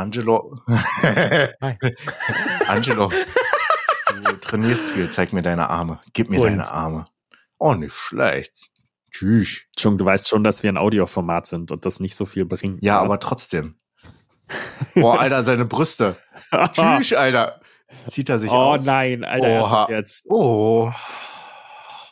Angelo. Angelo. Du trainierst viel. Zeig mir deine Arme. Gib mir Und? deine Arme. Oh, nicht schlecht. Tschüss. Entschuldigung, du weißt schon, dass wir ein Audioformat sind und das nicht so viel bringt. Ja, oder? aber trotzdem. Boah, Alter, seine Brüste. Tschüss, Alter. Zieht er sich oh aus. nein, Alter, Oha. jetzt. Oh.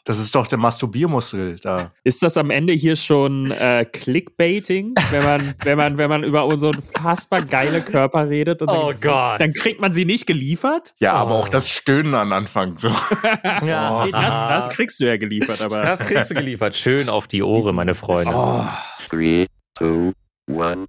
Das ist doch der Masturbiermuskel da. Ist das am Ende hier schon äh, Clickbaiting, wenn man, wenn man, wenn man über unsere unfassbar geile Körper redet und Oh dann, Gott. dann kriegt man sie nicht geliefert? Ja, aber Oh. auch das Stöhnen am Anfang. So. Ja, Nee, das, das kriegst du ja geliefert, aber das kriegst du geliefert. Schön auf die Ohren, meine Freunde. oh, Three, two, one.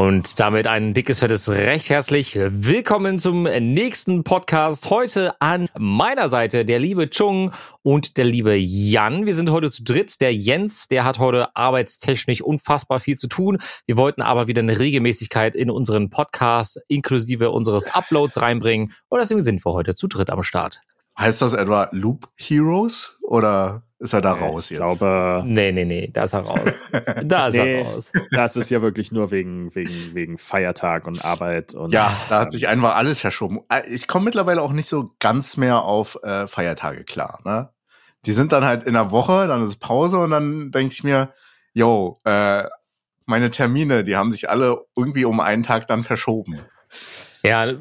Und damit ein dickes, fettes Recht herzlich willkommen zum nächsten Podcast. Heute an meiner Seite der liebe Chung und der liebe Jan. Wir sind heute zu dritt. Der Jens, der hat heute arbeitstechnisch unfassbar viel zu tun. Wir wollten aber wieder eine Regelmäßigkeit in unseren Podcast inklusive unseres Uploads reinbringen. Und deswegen sind wir heute zu dritt am Start. Heißt das etwa Loop Heroes? Oder ist er da raus ich jetzt? glaube, Nee, nee, nee, da ist er raus. Da ist Nee. er raus. das ist ja wirklich nur wegen, wegen, wegen Feiertag und Arbeit und Ja, da hat sich einfach alles verschoben. Äh, Ich komme mittlerweile auch nicht so ganz mehr auf äh, Feiertage klar. Ne? Die sind dann halt in der Woche, dann ist Pause und dann denke ich mir, yo, äh, meine Termine, die haben sich alle irgendwie um einen Tag dann verschoben. Ja,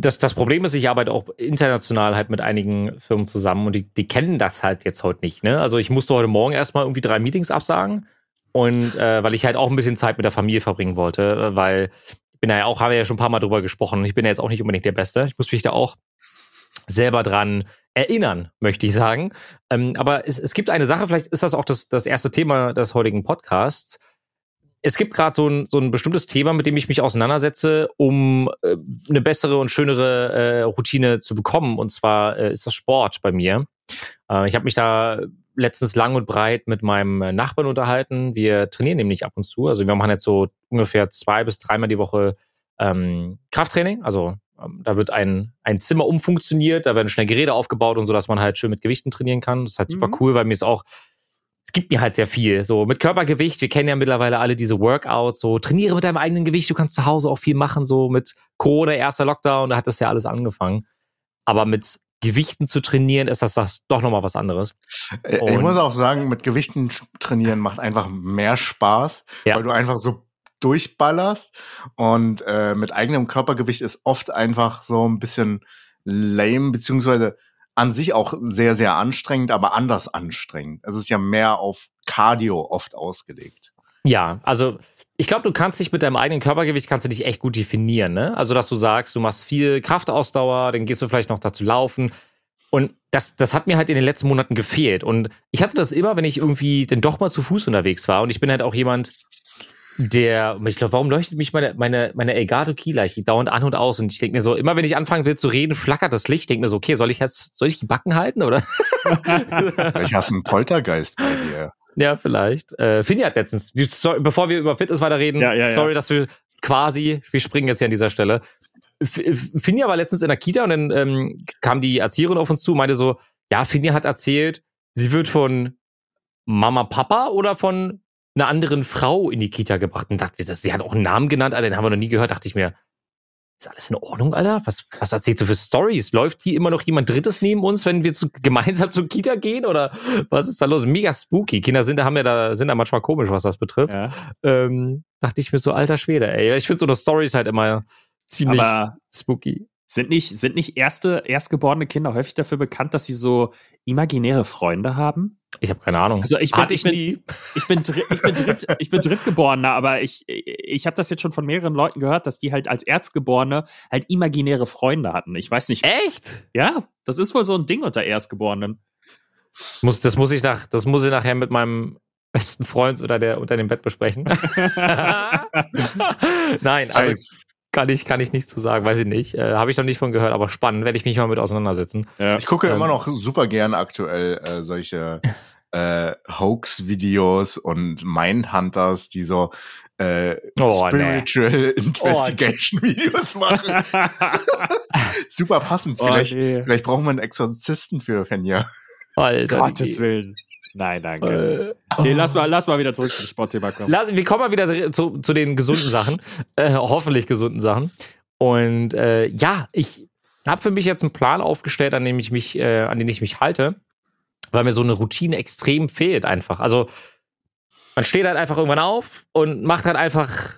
das, das Problem ist, ich arbeite auch international halt mit einigen Firmen zusammen und die, die kennen das halt jetzt heute nicht. Ne? Also ich musste heute Morgen erstmal irgendwie drei Meetings absagen und äh, weil ich halt auch ein bisschen Zeit mit der Familie verbringen wollte, weil ich bin ja auch, haben wir ja schon ein paar Mal drüber gesprochen, ich bin ja jetzt auch nicht unbedingt der Beste. Ich muss mich da auch selber dran erinnern, möchte ich sagen. Ähm, aber es, es gibt eine Sache, vielleicht ist das auch das, das erste Thema des heutigen Podcasts es gibt gerade so ein, so ein bestimmtes Thema, mit dem ich mich auseinandersetze, um äh, eine bessere und schönere äh, Routine zu bekommen. Und zwar äh, ist das Sport bei mir. Äh, ich habe mich da letztens lang und breit mit meinem äh, Nachbarn unterhalten. Wir trainieren nämlich ab und zu. Also wir machen jetzt so ungefähr zwei bis dreimal die Woche ähm, Krafttraining. Also ähm, da wird ein, ein Zimmer umfunktioniert, da werden schnell Geräte aufgebaut und so, dass man halt schön mit Gewichten trainieren kann. Das ist halt super Mhm. cool, weil mir ist auch es gibt mir halt sehr viel. So mit Körpergewicht, wir kennen ja mittlerweile alle diese Workouts, so trainiere mit deinem eigenen Gewicht, du kannst zu Hause auch viel machen, so mit Corona, erster Lockdown, da hat das ja alles angefangen. Aber mit Gewichten zu trainieren, ist das, das doch nochmal was anderes. Äh, ich Und- muss auch sagen, mit Gewichten trainieren macht einfach mehr Spaß, Ja. weil du einfach so durchballerst und äh, mit eigenem Körpergewicht ist oft einfach so ein bisschen lame, beziehungsweise an sich auch sehr, sehr anstrengend, aber anders anstrengend. Es ist ja mehr auf Cardio oft ausgelegt. Ja, also ich glaube, du kannst dich mit deinem eigenen Körpergewicht kannst du dich echt gut definieren, ne? Also, dass du sagst, du machst viel Kraftausdauer, dann gehst du vielleicht noch dazu laufen. Und das, das hat mir halt in den letzten Monaten gefehlt. Und ich hatte das immer, wenn ich irgendwie dann doch mal zu Fuß unterwegs war. Und ich bin halt auch jemand, der, ich glaube, warum leuchtet mich meine, meine, meine Elgato Keylight, die dauernd an und aus. Und ich denke mir so, immer wenn ich anfangen will zu reden, flackert das Licht. Ich denke mir so, okay, soll ich jetzt, soll ich die Backen halten oder? Hast du einen Poltergeist bei dir. Ja, vielleicht. Äh, Finja hat letztens, bevor wir über Fitness weiterreden, Ja, ja, ja. sorry, dass wir quasi, wir springen jetzt hier an dieser Stelle. Finja war letztens in der Kita und dann ähm, kam die Erzieherin auf uns zu und meinte so, ja, Finja hat erzählt, sie wird von Mama, Papa oder von einer anderen Frau in die Kita gebracht. Und dachte, das, sie hat auch einen Namen genannt, Alter, den haben wir noch nie gehört. Dachte ich mir, ist alles in Ordnung, Alter? Was, was erzählst du für Stories? Läuft hier immer noch jemand Drittes neben uns, wenn wir zu, gemeinsam zur Kita gehen? Oder was ist da los? Mega spooky. Kinder sind, haben ja da, sind da manchmal komisch, was das betrifft. ja. Ähm, dachte ich mir so, alter Schwede, ey. Ich finde so eine Stories halt immer ziemlich Aber spooky. sind nicht, sind nicht erste, erstgeborene Kinder häufig dafür bekannt, dass sie so imaginäre Freunde haben? Ich habe keine Ahnung. Also ich bin, Hatte ich bin, nie. ich bin, ich bin, dritt, ich bin Drittgeborener, aber ich, ich habe das jetzt schon von mehreren Leuten gehört, dass die halt als Erstgeborene halt imaginäre Freunde hatten. Ich weiß nicht. Echt? Ja, das ist wohl so ein Ding unter Erstgeborenen. Muss, das muss ich nach, das muss ich nachher mit meinem besten Freund oder der unter dem Bett besprechen. Nein, also kann ich, kann ich nichts zu sagen, weiß ich nicht. Äh, Habe ich noch nicht von gehört, aber spannend, werde ich mich mal mit auseinandersetzen. Ja. Ich gucke Ähm. immer noch super gern aktuell äh, solche äh, Hoax-Videos und Mindhunters, die so äh, Oh, nee. Spiritual Investigation-Videos machen. super passend. Oh, Vielleicht, nee. vielleicht brauchen wir einen Exorzisten für Fenja. Alter. Gottes Willen. Nein, danke. Äh, Nee, lass mal, lass mal wieder zurück zum Sportthema kommen. Wir kommen mal wieder zu, zu den gesunden Sachen, äh, hoffentlich gesunden Sachen. Und äh, ja, ich habe für mich jetzt einen Plan aufgestellt, an dem ich mich, äh, an den ich mich halte, weil mir so eine Routine extrem fehlt einfach. Also man steht halt einfach irgendwann auf und macht halt einfach,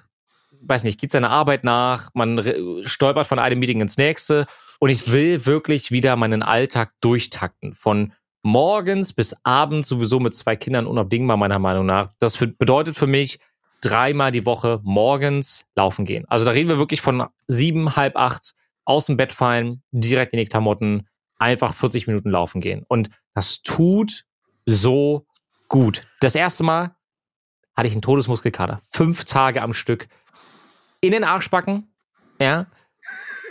weiß nicht, geht seiner Arbeit nach, man stolpert von einem Meeting ins nächste und ich will wirklich wieder meinen Alltag durchtakten. Von morgens bis abends sowieso mit zwei Kindern unabdingbar, meiner Meinung nach. Das für, bedeutet für mich dreimal die Woche morgens laufen gehen. Also da reden wir wirklich von sieben, halb acht, aus dem Bett fallen, direkt in die Klamotten, einfach 40 Minuten laufen gehen. Und das tut so gut. Das erste Mal hatte ich einen Todesmuskelkater. Fünf Tage am Stück. In den Arschbacken, ja.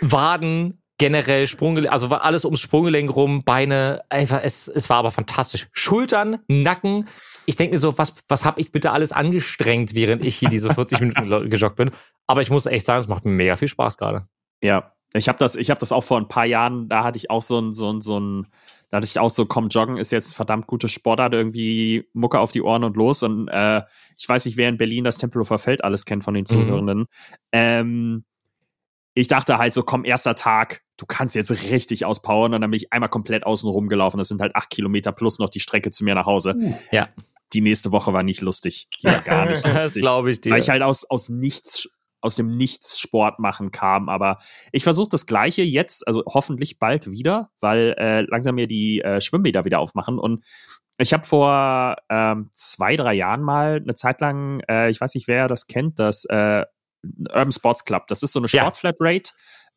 Waden, generell Sprunggelenk, also war alles ums Sprunggelenk rum, Beine, einfach, es, es war aber fantastisch. Schultern, Nacken. Ich denke mir so, was, was habe ich bitte alles angestrengt, während ich hier diese 40 Minuten gejoggt bin. Aber ich muss echt sagen, es macht mir mega viel Spaß gerade. Ja, ich habe das, ich habe das auch vor ein paar Jahren, da hatte ich auch so ein, so ein, so ein, da hatte ich auch so, komm, joggen ist jetzt ein verdammt gutes Sportart, irgendwie Mucke auf die Ohren und los. Und äh, ich weiß nicht, wer in Berlin das Tempelhofer Feld alles kennt von den Zuhörenden. Ähm, ich dachte halt so, komm, erster Tag, du kannst jetzt richtig auspowern. Und dann bin ich einmal komplett außen rumgelaufen. Das sind halt acht Kilometer plus noch die Strecke zu mir nach Hause. Ja. Die nächste Woche war nicht lustig. Die war gar nicht das lustig glaube ich dir. weil ich halt aus, aus nichts, aus dem Nichts Sport machen kam. Aber ich versuche das Gleiche jetzt, also hoffentlich bald wieder, weil äh, langsam mir die äh, Schwimmbäder wieder aufmachen. Und ich habe vor ähm, zwei, drei Jahren mal eine Zeit lang, äh, ich weiß nicht, wer das kennt, das äh, Urban Sports Club. Das ist so eine Ja. Sportflatrate.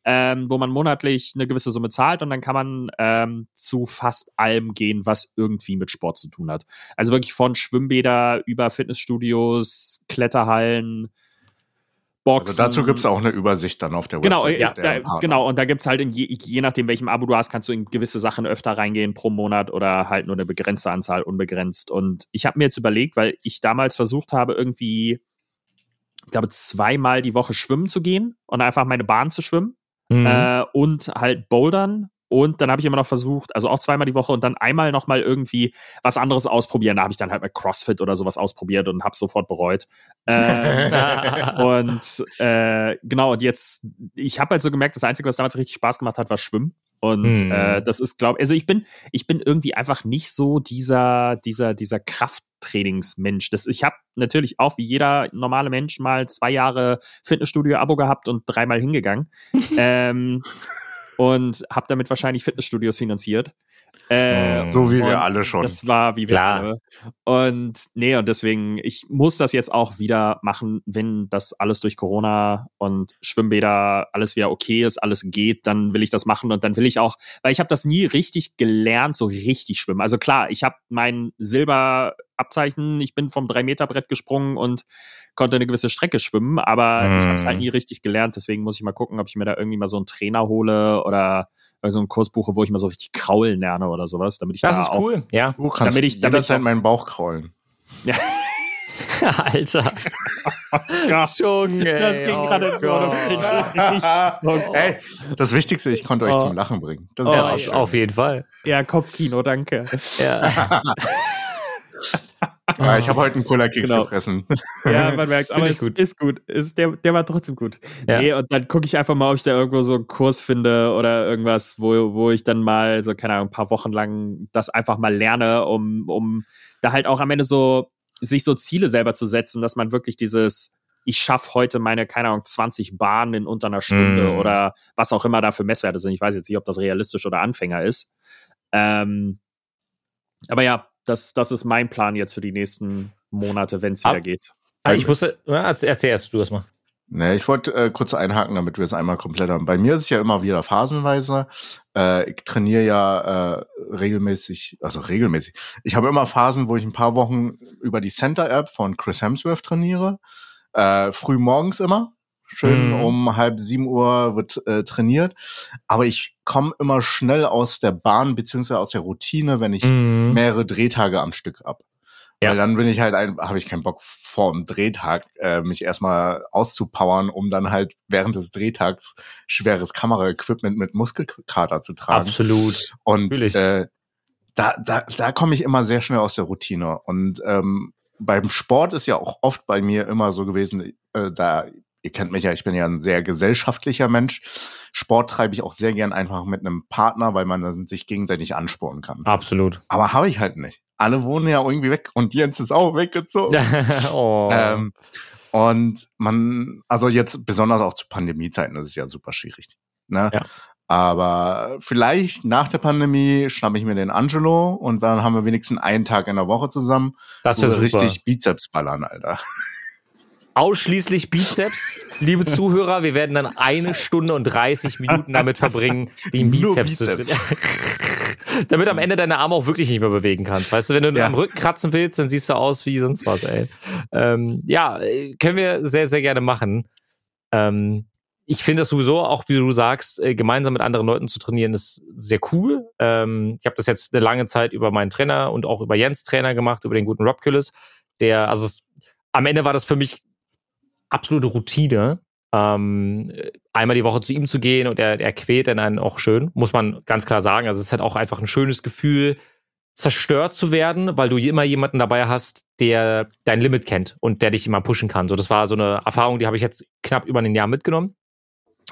Ähm, wo man monatlich eine gewisse Summe zahlt und dann kann man ähm, zu fast allem gehen, was irgendwie mit Sport zu tun hat. Also wirklich von Schwimmbäder über Fitnessstudios, Kletterhallen, Boxen. Also dazu gibt's auch eine Übersicht dann auf der Genau, Website. ja, mit da, genau. Und da gibt's halt in je, je nachdem, welchem Abo du hast, kannst du in gewisse Sachen öfter reingehen pro Monat oder halt nur eine begrenzte Anzahl unbegrenzt. Und ich habe mir jetzt überlegt, weil ich damals versucht habe, irgendwie, glaube, zweimal die Woche schwimmen zu gehen und einfach meine Bahn zu schwimmen Mhm. äh, und halt bouldern. Und dann habe ich immer noch versucht, also auch zweimal die Woche und dann einmal noch mal irgendwie was anderes ausprobieren. Da habe ich dann halt mal CrossFit oder sowas ausprobiert und habe sofort bereut. Ähm, und äh, genau, und jetzt, ich habe halt so gemerkt, das Einzige, was damals richtig Spaß gemacht hat, war Schwimmen. Und Hm. äh, das ist, glaube also ich bin, ich bin irgendwie einfach nicht so dieser, dieser, dieser Krafttrainingsmensch. Das, ich habe natürlich auch wie jeder normale Mensch mal zwei Jahre Fitnessstudio-Abo gehabt und dreimal hingegangen. ähm, und habe damit wahrscheinlich Fitnessstudios finanziert. Äh, so wie wir alle schon. das war wie wir Klar. alle. Und nee, und deswegen, ich muss das jetzt auch wieder machen, wenn das alles durch Corona und Schwimmbäder alles wieder okay ist, alles geht, dann will ich das machen und dann will ich auch, weil ich habe das nie richtig gelernt, so richtig schwimmen. Also klar, ich habe mein Silberabzeichen, ich bin vom 3-Meter-Brett gesprungen und konnte eine gewisse Strecke schwimmen, aber ich habe es halt Mhm. nie richtig gelernt. Deswegen muss ich mal gucken, ob ich mir da irgendwie mal so einen Trainer hole oder so Kurs buche, wo ich mal so richtig kraulen lerne oder sowas, damit ich das da ist auch cool. Ja. du kannst damit ich- damit ich auch- meinen Bauch kraulen. Alter. Ja, Junge. das ging oh gerade so Richtung. Ey, das Wichtigste, ich konnte euch Oh. zum Lachen bringen. Das ist Oh, ja Ja, auch auf jeden Fall. Ja, Kopfkino, danke. Ja. Ja, ich habe heute einen Cola-Keks Genau. gefressen. Ja, man merkt aber es gut. ist gut. Ist, der, der war trotzdem gut. Ja. Nee, und dann gucke ich einfach mal, ob ich da irgendwo so einen Kurs finde oder irgendwas, wo, wo ich dann mal so, keine Ahnung, ein paar Wochen lang das einfach mal lerne, um, um da halt auch am Ende so sich so Ziele selber zu setzen, dass man wirklich dieses, ich schaffe heute meine, keine Ahnung, 20 Bahnen in unter einer Stunde Mm. oder was auch immer da für Messwerte sind. Ich weiß jetzt nicht, ob das realistisch oder Anfänger ist. Ähm, aber ja, das, das ist mein Plan jetzt für die nächsten Monate, wenn es wieder geht. Ah, Ich wusste, ja, erzähl erzähl erst du das mal. Nee, ich wollte äh, kurz einhaken, damit wir es einmal komplett haben. Bei mir ist es ja immer wieder phasenweise. Äh, ich trainiere ja äh, regelmäßig, also regelmäßig. Ich habe immer Phasen, wo ich ein paar Wochen über die Center-App von Chris Hemsworth trainiere. Äh, früh morgens immer. Schön Mhm. um halb sieben Uhr wird äh, trainiert. Aber ich komme immer schnell aus der Bahn beziehungsweise aus der Routine, wenn ich Mhm. mehrere Drehtage am Stück ab. Ja. Weil dann bin ich halt ein, habe ich keinen Bock vor dem Drehtag, äh, mich erstmal auszupowern, um dann halt während des Drehtags schweres Kameraequipment mit Muskelkater zu tragen. Absolut. Und natürlich. äh, da, da, da komme ich immer sehr schnell aus der Routine. Und ähm, beim Sport ist ja auch oft bei mir immer so gewesen, äh, da, ihr kennt mich ja, ich bin ja ein sehr gesellschaftlicher Mensch. Sport treibe ich auch sehr gern einfach mit einem Partner, weil man dann sich gegenseitig anspornen kann. Absolut. Aber habe ich halt nicht. Alle wohnen ja irgendwie weg und Jens ist auch weggezogen. oh. Ähm, und man, also jetzt besonders auch zu Pandemiezeiten, das ist ja super schwierig. Ne? Ja. Aber vielleicht nach der Pandemie schnappe ich mir den Angelo und dann haben wir wenigstens einen Tag in der Woche zusammen. das wo wäre wir super. richtig Bizeps ballern, Alter. Ausschließlich Bizeps. Liebe Zuhörer, wir werden dann eine Stunde und 30 Minuten damit verbringen, den Nur Bizeps, zu Bizeps. trainieren. Damit am Ende deine Arme auch wirklich nicht mehr bewegen kannst. Weißt du, wenn du Ja. am Rücken kratzen willst, dann siehst du aus wie sonst was, ey. Ähm, ja, können wir sehr, sehr gerne machen. Ähm, ich finde das sowieso, auch wie du sagst, äh, gemeinsam mit anderen Leuten zu trainieren, ist sehr cool. Ähm, ich habe das jetzt eine lange Zeit über meinen Trainer und auch über Jens Trainer gemacht, über den guten Rob Küllis. Der, also es, am Ende war das für mich absolute Routine, ähm, einmal die Woche zu ihm zu gehen und er, er quält dann einen auch schön, muss man ganz klar sagen. Also es ist halt auch einfach ein schönes Gefühl, zerstört zu werden, weil du immer jemanden dabei hast, der dein Limit kennt und der dich immer pushen kann. So, das war so eine Erfahrung, die habe ich jetzt knapp über ein Jahr mitgenommen.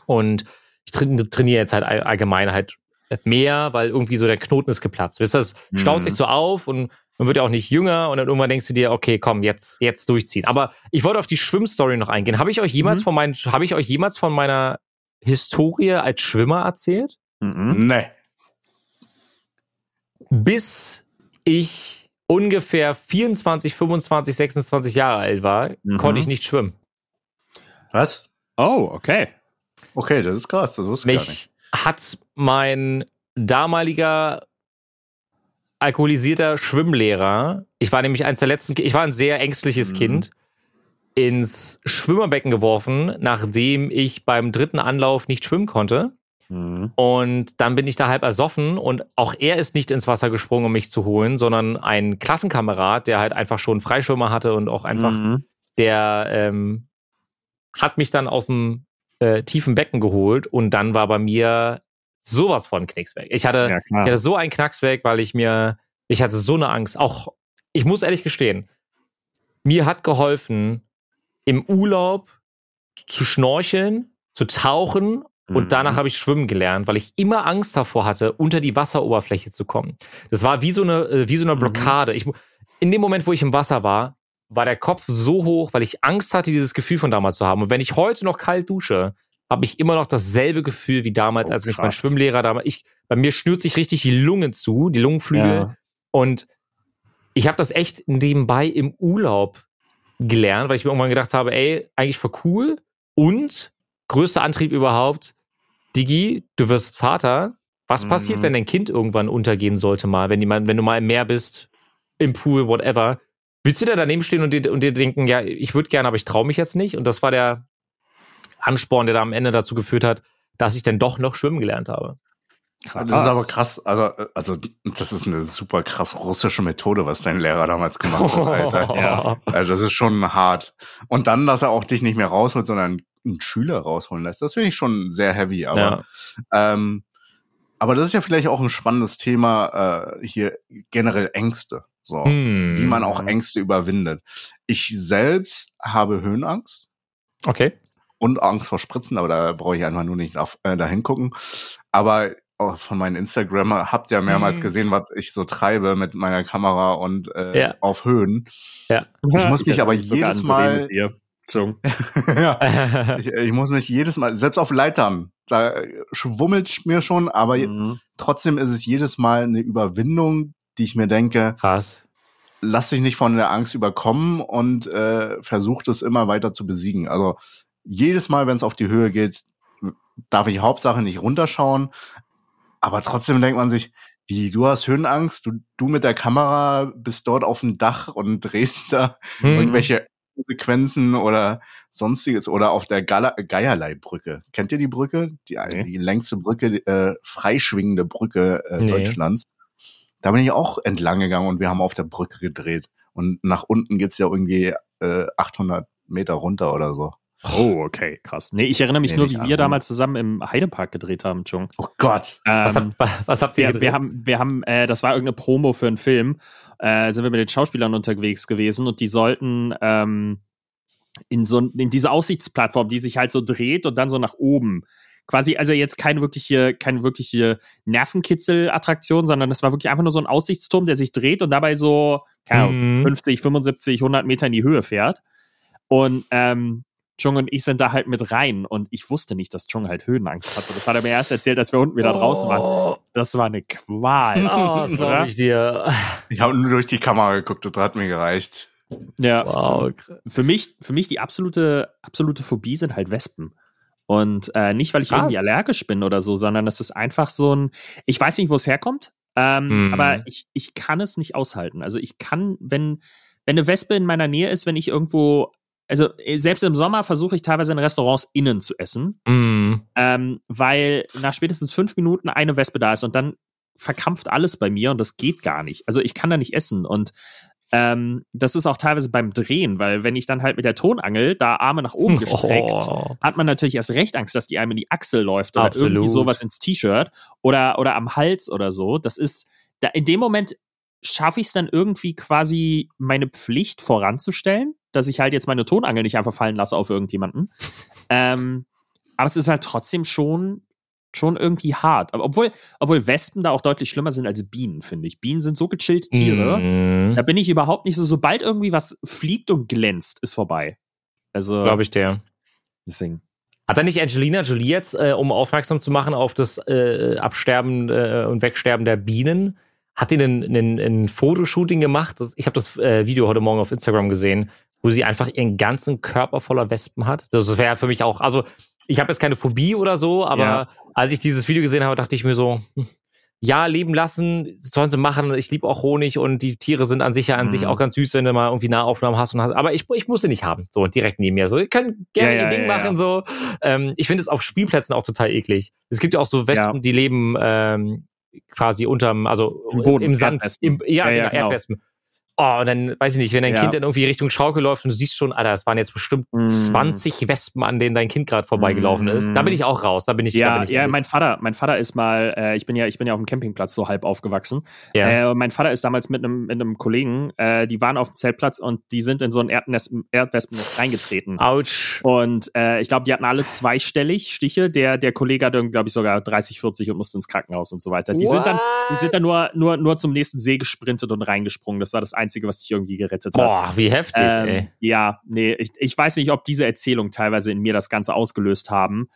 Und ich tra- trainiere jetzt halt all- allgemein halt mehr, weil irgendwie so der Knoten ist geplatzt. Wisst ihr, das staut Mhm. sich so auf und man wird ja auch nicht jünger und dann irgendwann denkst du dir, okay, komm, jetzt, jetzt durchziehen. Aber ich wollte auf die Schwimmstory noch eingehen. Habe ich euch jemals Mhm. von meinen, habe ich euch jemals von meiner Historie als Schwimmer erzählt? Mhm. Nee. bis ich ungefähr 24, 25, 26 Jahre alt war, Mhm. konnte ich nicht schwimmen. Was? Oh, okay. Okay, das ist krass, das wusste ich gar nicht. Mich hat mein damaliger alkoholisierter Schwimmlehrer, ich war nämlich eins der letzten, ich war ein sehr ängstliches Mhm. Kind, ins Schwimmerbecken geworfen, nachdem ich beim dritten Anlauf nicht schwimmen konnte. Mhm. Und dann bin ich da halb ersoffen und auch er ist nicht ins Wasser gesprungen, um mich zu holen, sondern ein Klassenkamerad, der halt einfach schon Freischwimmer hatte und auch einfach, Mhm. der ähm, hat mich dann aus dem äh, tiefen Becken geholt und dann war bei mir sowas von Knicks weg. Ich hatte, Ja, ich hatte so einen Knacks weg, weil ich mir, ich hatte so eine Angst. Auch, ich muss ehrlich gestehen, mir hat geholfen, im Urlaub zu schnorcheln, zu tauchen und Mhm. danach habe ich schwimmen gelernt, weil ich immer Angst davor hatte, unter die Wasseroberfläche zu kommen. Das war wie so eine, äh, wie so eine Mhm. Blockade. Ich, in dem Moment, wo ich im Wasser war, war der Kopf so hoch, weil ich Angst hatte, dieses Gefühl von damals zu haben. Und wenn ich heute noch kalt dusche, habe ich immer noch dasselbe Gefühl wie damals, Oh, als mich mein. Schwimmlehrer damals. Ich, bei mir schnürt sich richtig die Lunge zu, die Lungenflügel. Ja. Und ich habe das echt nebenbei im Urlaub gelernt, weil ich mir irgendwann gedacht habe, ey, eigentlich voll cool. Und größter Antrieb überhaupt, Digi, du wirst Vater. Was Mhm. passiert, wenn dein Kind irgendwann untergehen sollte mal, wenn, die mal, wenn du mal im Meer bist, im Pool, whatever? Willst du da daneben stehen und dir, und dir denken, ja, ich würde gerne, aber ich traue mich jetzt nicht? Und das war der Ansporn, der da am Ende dazu geführt hat, dass ich dann doch noch schwimmen gelernt habe. Das ist aber krass. Also, also, das ist eine super krass russische Methode, was dein Lehrer damals gemacht hat, Alter. Ja. Also, das ist schon hart. Und dann, dass er auch dich nicht mehr rausholt, sondern einen Schüler rausholen lässt, das finde ich schon sehr heavy. Aber, Ja. ähm, aber das ist ja vielleicht auch ein spannendes Thema äh, hier generell Ängste. So, Hm. wie man auch Ängste überwindet. Ich selbst habe Höhenangst Okay. Und Angst vor Spritzen, aber da brauche ich einfach nur nicht auf, äh, dahin gucken. Aber auch von meinen Instagrammer habt ihr mehrmals Mhm. gesehen, was ich so treibe mit meiner Kamera und äh, Ja. auf Höhen. Ich muss mich hätte aber jedes Mal- ja. Ich, ich muss mich jedes Mal, selbst auf Leitern, da schwummelt mir schon, aber Mhm. trotzdem ist es jedes Mal eine Überwindung, die ich mir denke, Krass. lass dich nicht von der Angst überkommen und äh, versuch das immer weiter zu besiegen. Also jedes Mal, wenn es auf die Höhe geht, darf ich Hauptsache nicht runterschauen. Aber trotzdem denkt man sich, wie, du hast Höhenangst, du, du mit der Kamera bist dort auf dem Dach und drehst da Hm. irgendwelche Sequenzen oder sonstiges oder auf der Gala- Geierlei-Brücke. Kennt ihr die Brücke? Die, Nee. die längste Brücke, äh, freischwingende Brücke äh, Nee. Deutschlands. Da bin ich auch entlang gegangen und wir haben auf der Brücke gedreht. Und nach unten geht's ja irgendwie äh, 800 Meter runter oder so. Oh, okay, krass. Nee, ich erinnere mich Nee, nur, wie wir damals zusammen im Heidepark gedreht haben, Chung. Oh Gott. Was, Ähm, habt, was habt ihr wir, gedreht? wir haben, wir haben, äh, das war irgendeine Promo für einen Film, äh, sind wir mit den Schauspielern unterwegs gewesen und die sollten ähm, in so in diese Aussichtsplattform, die sich halt so dreht und dann so nach oben. Quasi, also jetzt keine wirkliche, keine wirkliche Nervenkitzel-Attraktion, sondern das war wirklich einfach nur so ein Aussichtsturm, der sich dreht und dabei so, keine Ahnung, Mhm. 50, 75, 100 Meter in die Höhe fährt. Und ähm, Chung und ich sind da halt mit rein und ich wusste nicht, dass Chung halt Höhenangst hatte. Das hat er mir erst erzählt, als wir unten wieder draußen waren. Oh, Das war eine Qual. oh das ich dir. Ich habe nur durch die Kamera geguckt, das hat mir gereicht. Ja. Wow. Für mich, für mich die absolute, absolute Phobie sind halt Wespen. Und äh, nicht, weil ich Krass. irgendwie allergisch bin oder so, sondern das ist einfach so ein, ich weiß nicht, wo es herkommt, ähm, Hm. aber ich, ich kann es nicht aushalten. Also ich kann, wenn, wenn eine Wespe in meiner Nähe ist, wenn ich irgendwo, also äh, selbst im Sommer versuche ich teilweise in Restaurants innen zu essen, Mm. ähm, weil nach spätestens fünf Minuten eine Wespe da ist und dann verkrampft alles bei mir und das geht gar nicht. Also ich kann da nicht essen und ähm, das ist auch teilweise beim Drehen, weil wenn ich dann halt mit der Tonangel da Arme nach oben gestreckt, Oh. hat man natürlich erst recht Angst, dass die einem in die Achsel läuft oder Absolut. irgendwie sowas ins T-Shirt oder, oder am Hals oder so. Das ist, da, in dem Moment schaffe ich es dann irgendwie quasi meine Pflicht voranzustellen, dass ich halt jetzt meine Tonangel nicht einfach fallen lasse auf irgendjemanden. ähm, aber es ist halt trotzdem schon, schon irgendwie hart. Aber obwohl, obwohl Wespen da auch deutlich schlimmer sind als Bienen, finde ich. Bienen sind so gechillte Tiere. Mm. Da bin ich überhaupt nicht so, sobald irgendwie was fliegt und glänzt, ist vorbei. Also, Glaube ich dir. deswegen. Hat da nicht Angelina Jolie jetzt, äh, um aufmerksam zu machen auf das äh, Absterben äh, und Wegsterben der Bienen, hat die einen, einen, ein Fotoshooting gemacht? Ich habe das äh, Video heute Morgen auf Instagram gesehen, wo sie einfach ihren ganzen Körper voller Wespen hat. Das wäre für mich auch, also ich habe jetzt keine Phobie oder so, aber Ja. als ich dieses Video gesehen habe, dachte ich mir so, hm, ja, leben lassen, sollen sie machen. Ich liebe auch Honig und die Tiere sind an sich ja an sich Mhm. auch ganz süß, wenn du mal irgendwie Nahaufnahmen hast und hast. Aber ich, ich muss sie nicht haben. So, direkt neben mir. So, ihr könnt gerne Ja, ja, ihr Ding ja, machen, so. Ähm, ich finde es auf Spielplätzen auch total eklig. Es gibt ja auch so Wespen, die leben ähm, quasi unterm, also Im Boden, im Sand. Im, ja, Ja, ja, genau, genau. Erdwespen. Oh, und dann, weiß ich nicht, wenn dein Ja. Kind dann irgendwie Richtung Schaukel läuft und du siehst schon, Alter, es waren jetzt bestimmt Mm. 20 Wespen, an denen dein Kind gerade vorbeigelaufen ist. Da bin ich auch raus. Da bin ich, Ja, bin ich ja, ehrlich. mein Vater, mein Vater ist mal, äh, ich bin ja, ich bin ja auf dem Campingplatz so halb aufgewachsen. ja. Äh, und mein Vater ist damals mit einem, mit einem Kollegen, äh, die waren auf dem Zeltplatz und die sind in so ein Erdnest, Erdwespennest reingetreten. Autsch. Und äh, ich glaube, die hatten alle zweistellig Stiche. Der, der Kollege hatte, glaube ich, sogar 30, 40 und musste ins Krankenhaus und so weiter. Die sind dann, die sind dann nur, nur, nur zum nächsten See gesprintet und reingesprungen. Das war das Einzige, was dich irgendwie gerettet hat. Boah, wie heftig, ey. Ähm, ja, nee, ich, ich weiß nicht, ob diese Erzählungen teilweise in mir das Ganze ausgelöst haben.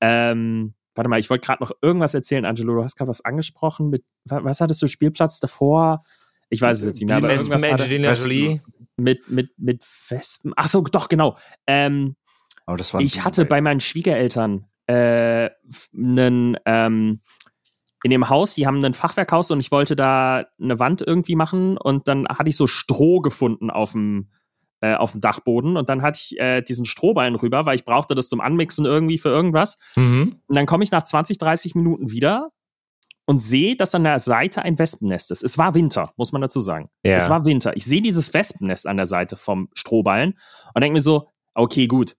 Ähm, warte mal, ich wollte gerade noch irgendwas erzählen, Angelo. Du hast gerade was angesprochen mit, wa- was hattest du, Spielplatz davor? Ich weiß es jetzt nicht mehr, aber Bienen, Wespen, irgendwas hatte, Angelina. Jolie. mit, mit, mit Wespen. Ach so, doch, genau. Ähm, Aber das war ich hatte bei meinen Schwiegereltern äh, einen, ähm, in dem Haus, die haben ein Fachwerkhaus und ich wollte da eine Wand irgendwie machen und dann hatte ich so Stroh gefunden auf dem äh, auf dem Dachboden und dann hatte ich äh, diesen Strohballen rüber, weil ich brauchte das zum Anmixen irgendwie für irgendwas. Mhm. Und dann komme ich nach 20, 30 Minuten wieder und sehe, dass an der Seite ein Wespennest ist. Es war Winter, muss man dazu sagen. Ja. Es war Winter. Ich sehe dieses Wespennest an der Seite vom Strohballen und denke mir so, okay, gut,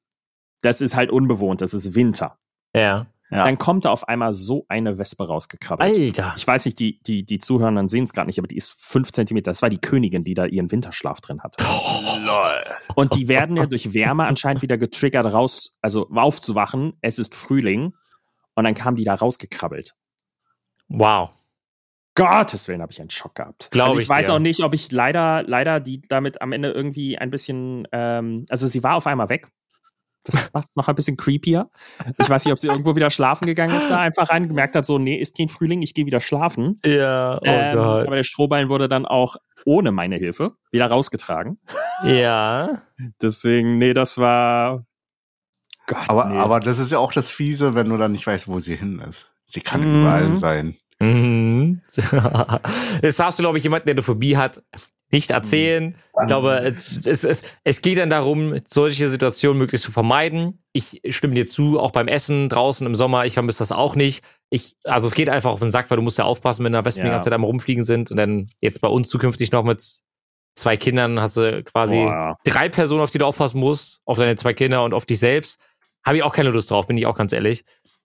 das ist halt unbewohnt, das ist Winter. ja. Ja. Dann kommt da auf einmal so eine Wespe rausgekrabbelt. Alter. Ich weiß nicht, die, die, die Zuhörer sehen es gerade nicht, aber die ist fünf Zentimeter. Das war die Königin, die da ihren Winterschlaf drin hatte. Lol. Und die werden ja durch Wärme anscheinend wieder getriggert, raus, also aufzuwachen. Es ist Frühling. Und dann kam die da rausgekrabbelt. Wow. Gottes Willen habe ich einen Schock gehabt. Glaub also ich, ich weiß dir. auch nicht, ob ich leider, leider die damit am Ende irgendwie ein bisschen, ähm, also sie war auf einmal weg. Das macht es noch ein bisschen creepier. Ich weiß nicht, ob sie irgendwo wieder schlafen gegangen ist, da einfach rein, gemerkt hat, so, nee, ist kein Frühling, ich gehe wieder schlafen. Ja, oh ähm, Gott. aber der Strohballen wurde dann auch ohne meine Hilfe wieder rausgetragen. Ja. Deswegen, nee, das war. Gott, Aber, nee. aber das ist ja auch das Fiese, wenn du dann nicht weißt, wo sie hin ist. Sie kann Mhm. überall sein. Mhm. Jetzt darfst du, glaube ich, jemanden, der eine Phobie hat, nicht erzählen. Ich glaube, es, es, es geht dann darum, solche Situationen möglichst zu vermeiden. Ich stimme dir zu, auch beim Essen draußen im Sommer, ich vermisse das auch nicht. Ich, also es geht einfach auf den Sack, weil du musst ja aufpassen, wenn da Wespen die Ja. ganze Zeit am rumfliegen sind und dann jetzt bei uns zukünftig noch mit zwei Kindern hast du quasi Boah. drei Personen, auf die du aufpassen musst, auf deine zwei Kinder und auf dich selbst. Habe ich auch keine Lust drauf, bin ich auch ganz ehrlich.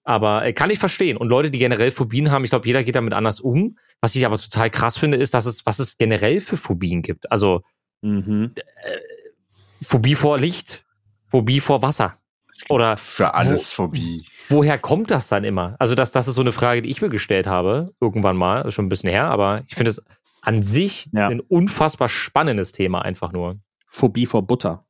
Aber äh, kann ich verstehen. Und Leute, die generell Phobien haben, ich glaube, jeder geht damit anders um. Was ich aber total krass finde, ist, dass es, was es generell für Phobien gibt. Also Mhm. Phobie vor Licht, Phobie vor Wasser. Oder Für alles Phobie. woher kommt das dann immer? Also, das, das ist so eine Frage, die ich mir gestellt habe, irgendwann mal, schon ein bisschen her, aber ich finde es an sich Ja. ein unfassbar spannendes Thema, einfach nur. Phobie vor Butter.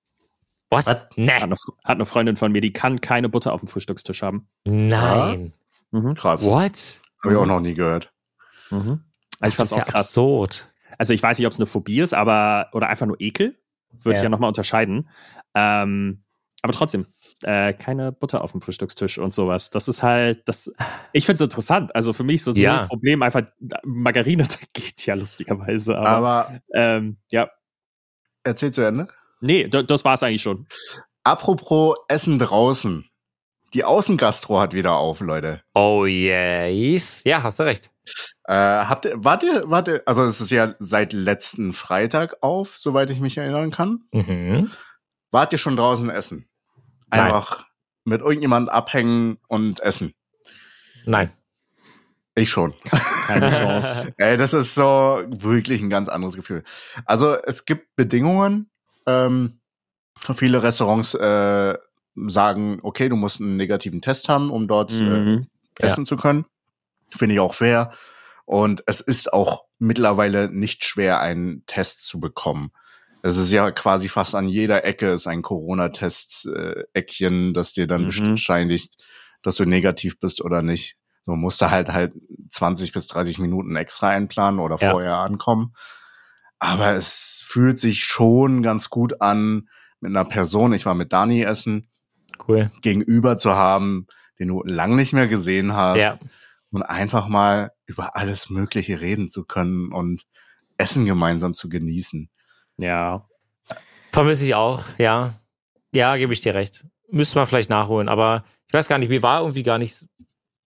Was? Was? Nee. Hat eine, hat eine Freundin von mir, die kann keine Butter auf dem Frühstückstisch haben. Nein. Mhm. Krass. What? Habe ich auch noch nie gehört. Mhm. Das Ich fand's ist ja auch krass. absurd. Also ich weiß nicht, ob es eine Phobie ist, aber oder einfach nur Ekel. Würde Ja. ich ja nochmal unterscheiden. Ähm, aber trotzdem, äh, keine Butter auf dem Frühstückstisch und sowas. Das ist halt, das. Ich finde es interessant. Also für mich ist das Ja. ein Problem einfach Margarine geht ja lustigerweise. Aber, Aber ähm, ja, erzähl zu Ende. Nee, das war es eigentlich schon. Apropos Essen draußen. Die Außengastro hat wieder auf, Leute. Oh yes. Ja, hast du recht. Äh, habt ihr, wart ihr, wart ihr, also es ist ja seit letzten Freitag auf, soweit ich mich erinnern kann. Mhm. Wart ihr schon draußen essen? Nein. Einfach mit irgendjemandem abhängen und essen. Nein. Ich schon. Keine Chance. Ey, das ist so wirklich ein ganz anderes Gefühl. Also es gibt Bedingungen. Ähm, viele Restaurants äh, sagen, okay, du musst einen negativen Test haben, um dort äh, Mhm. Ja. essen zu können. Finde ich auch fair. Und es ist auch mittlerweile nicht schwer, einen Test zu bekommen. Es ist ja quasi fast an jeder Ecke ist ein Corona-Test-Eckchen, das dir dann Mhm. bescheinigt, dass du negativ bist oder nicht. Du musst da halt halt 20 bis 30 Minuten extra einplanen oder Ja. vorher ankommen. Aber es fühlt sich schon ganz gut an, mit einer Person, ich war mit Dani essen, Cool. gegenüber zu haben, den du lang nicht mehr gesehen hast Ja. und einfach mal über alles Mögliche reden zu können und Essen gemeinsam zu genießen. Ja. Vermisse ich auch, ja. Ja, gebe ich dir recht. Müsste man vielleicht nachholen, aber ich weiß gar nicht, mir war irgendwie gar nicht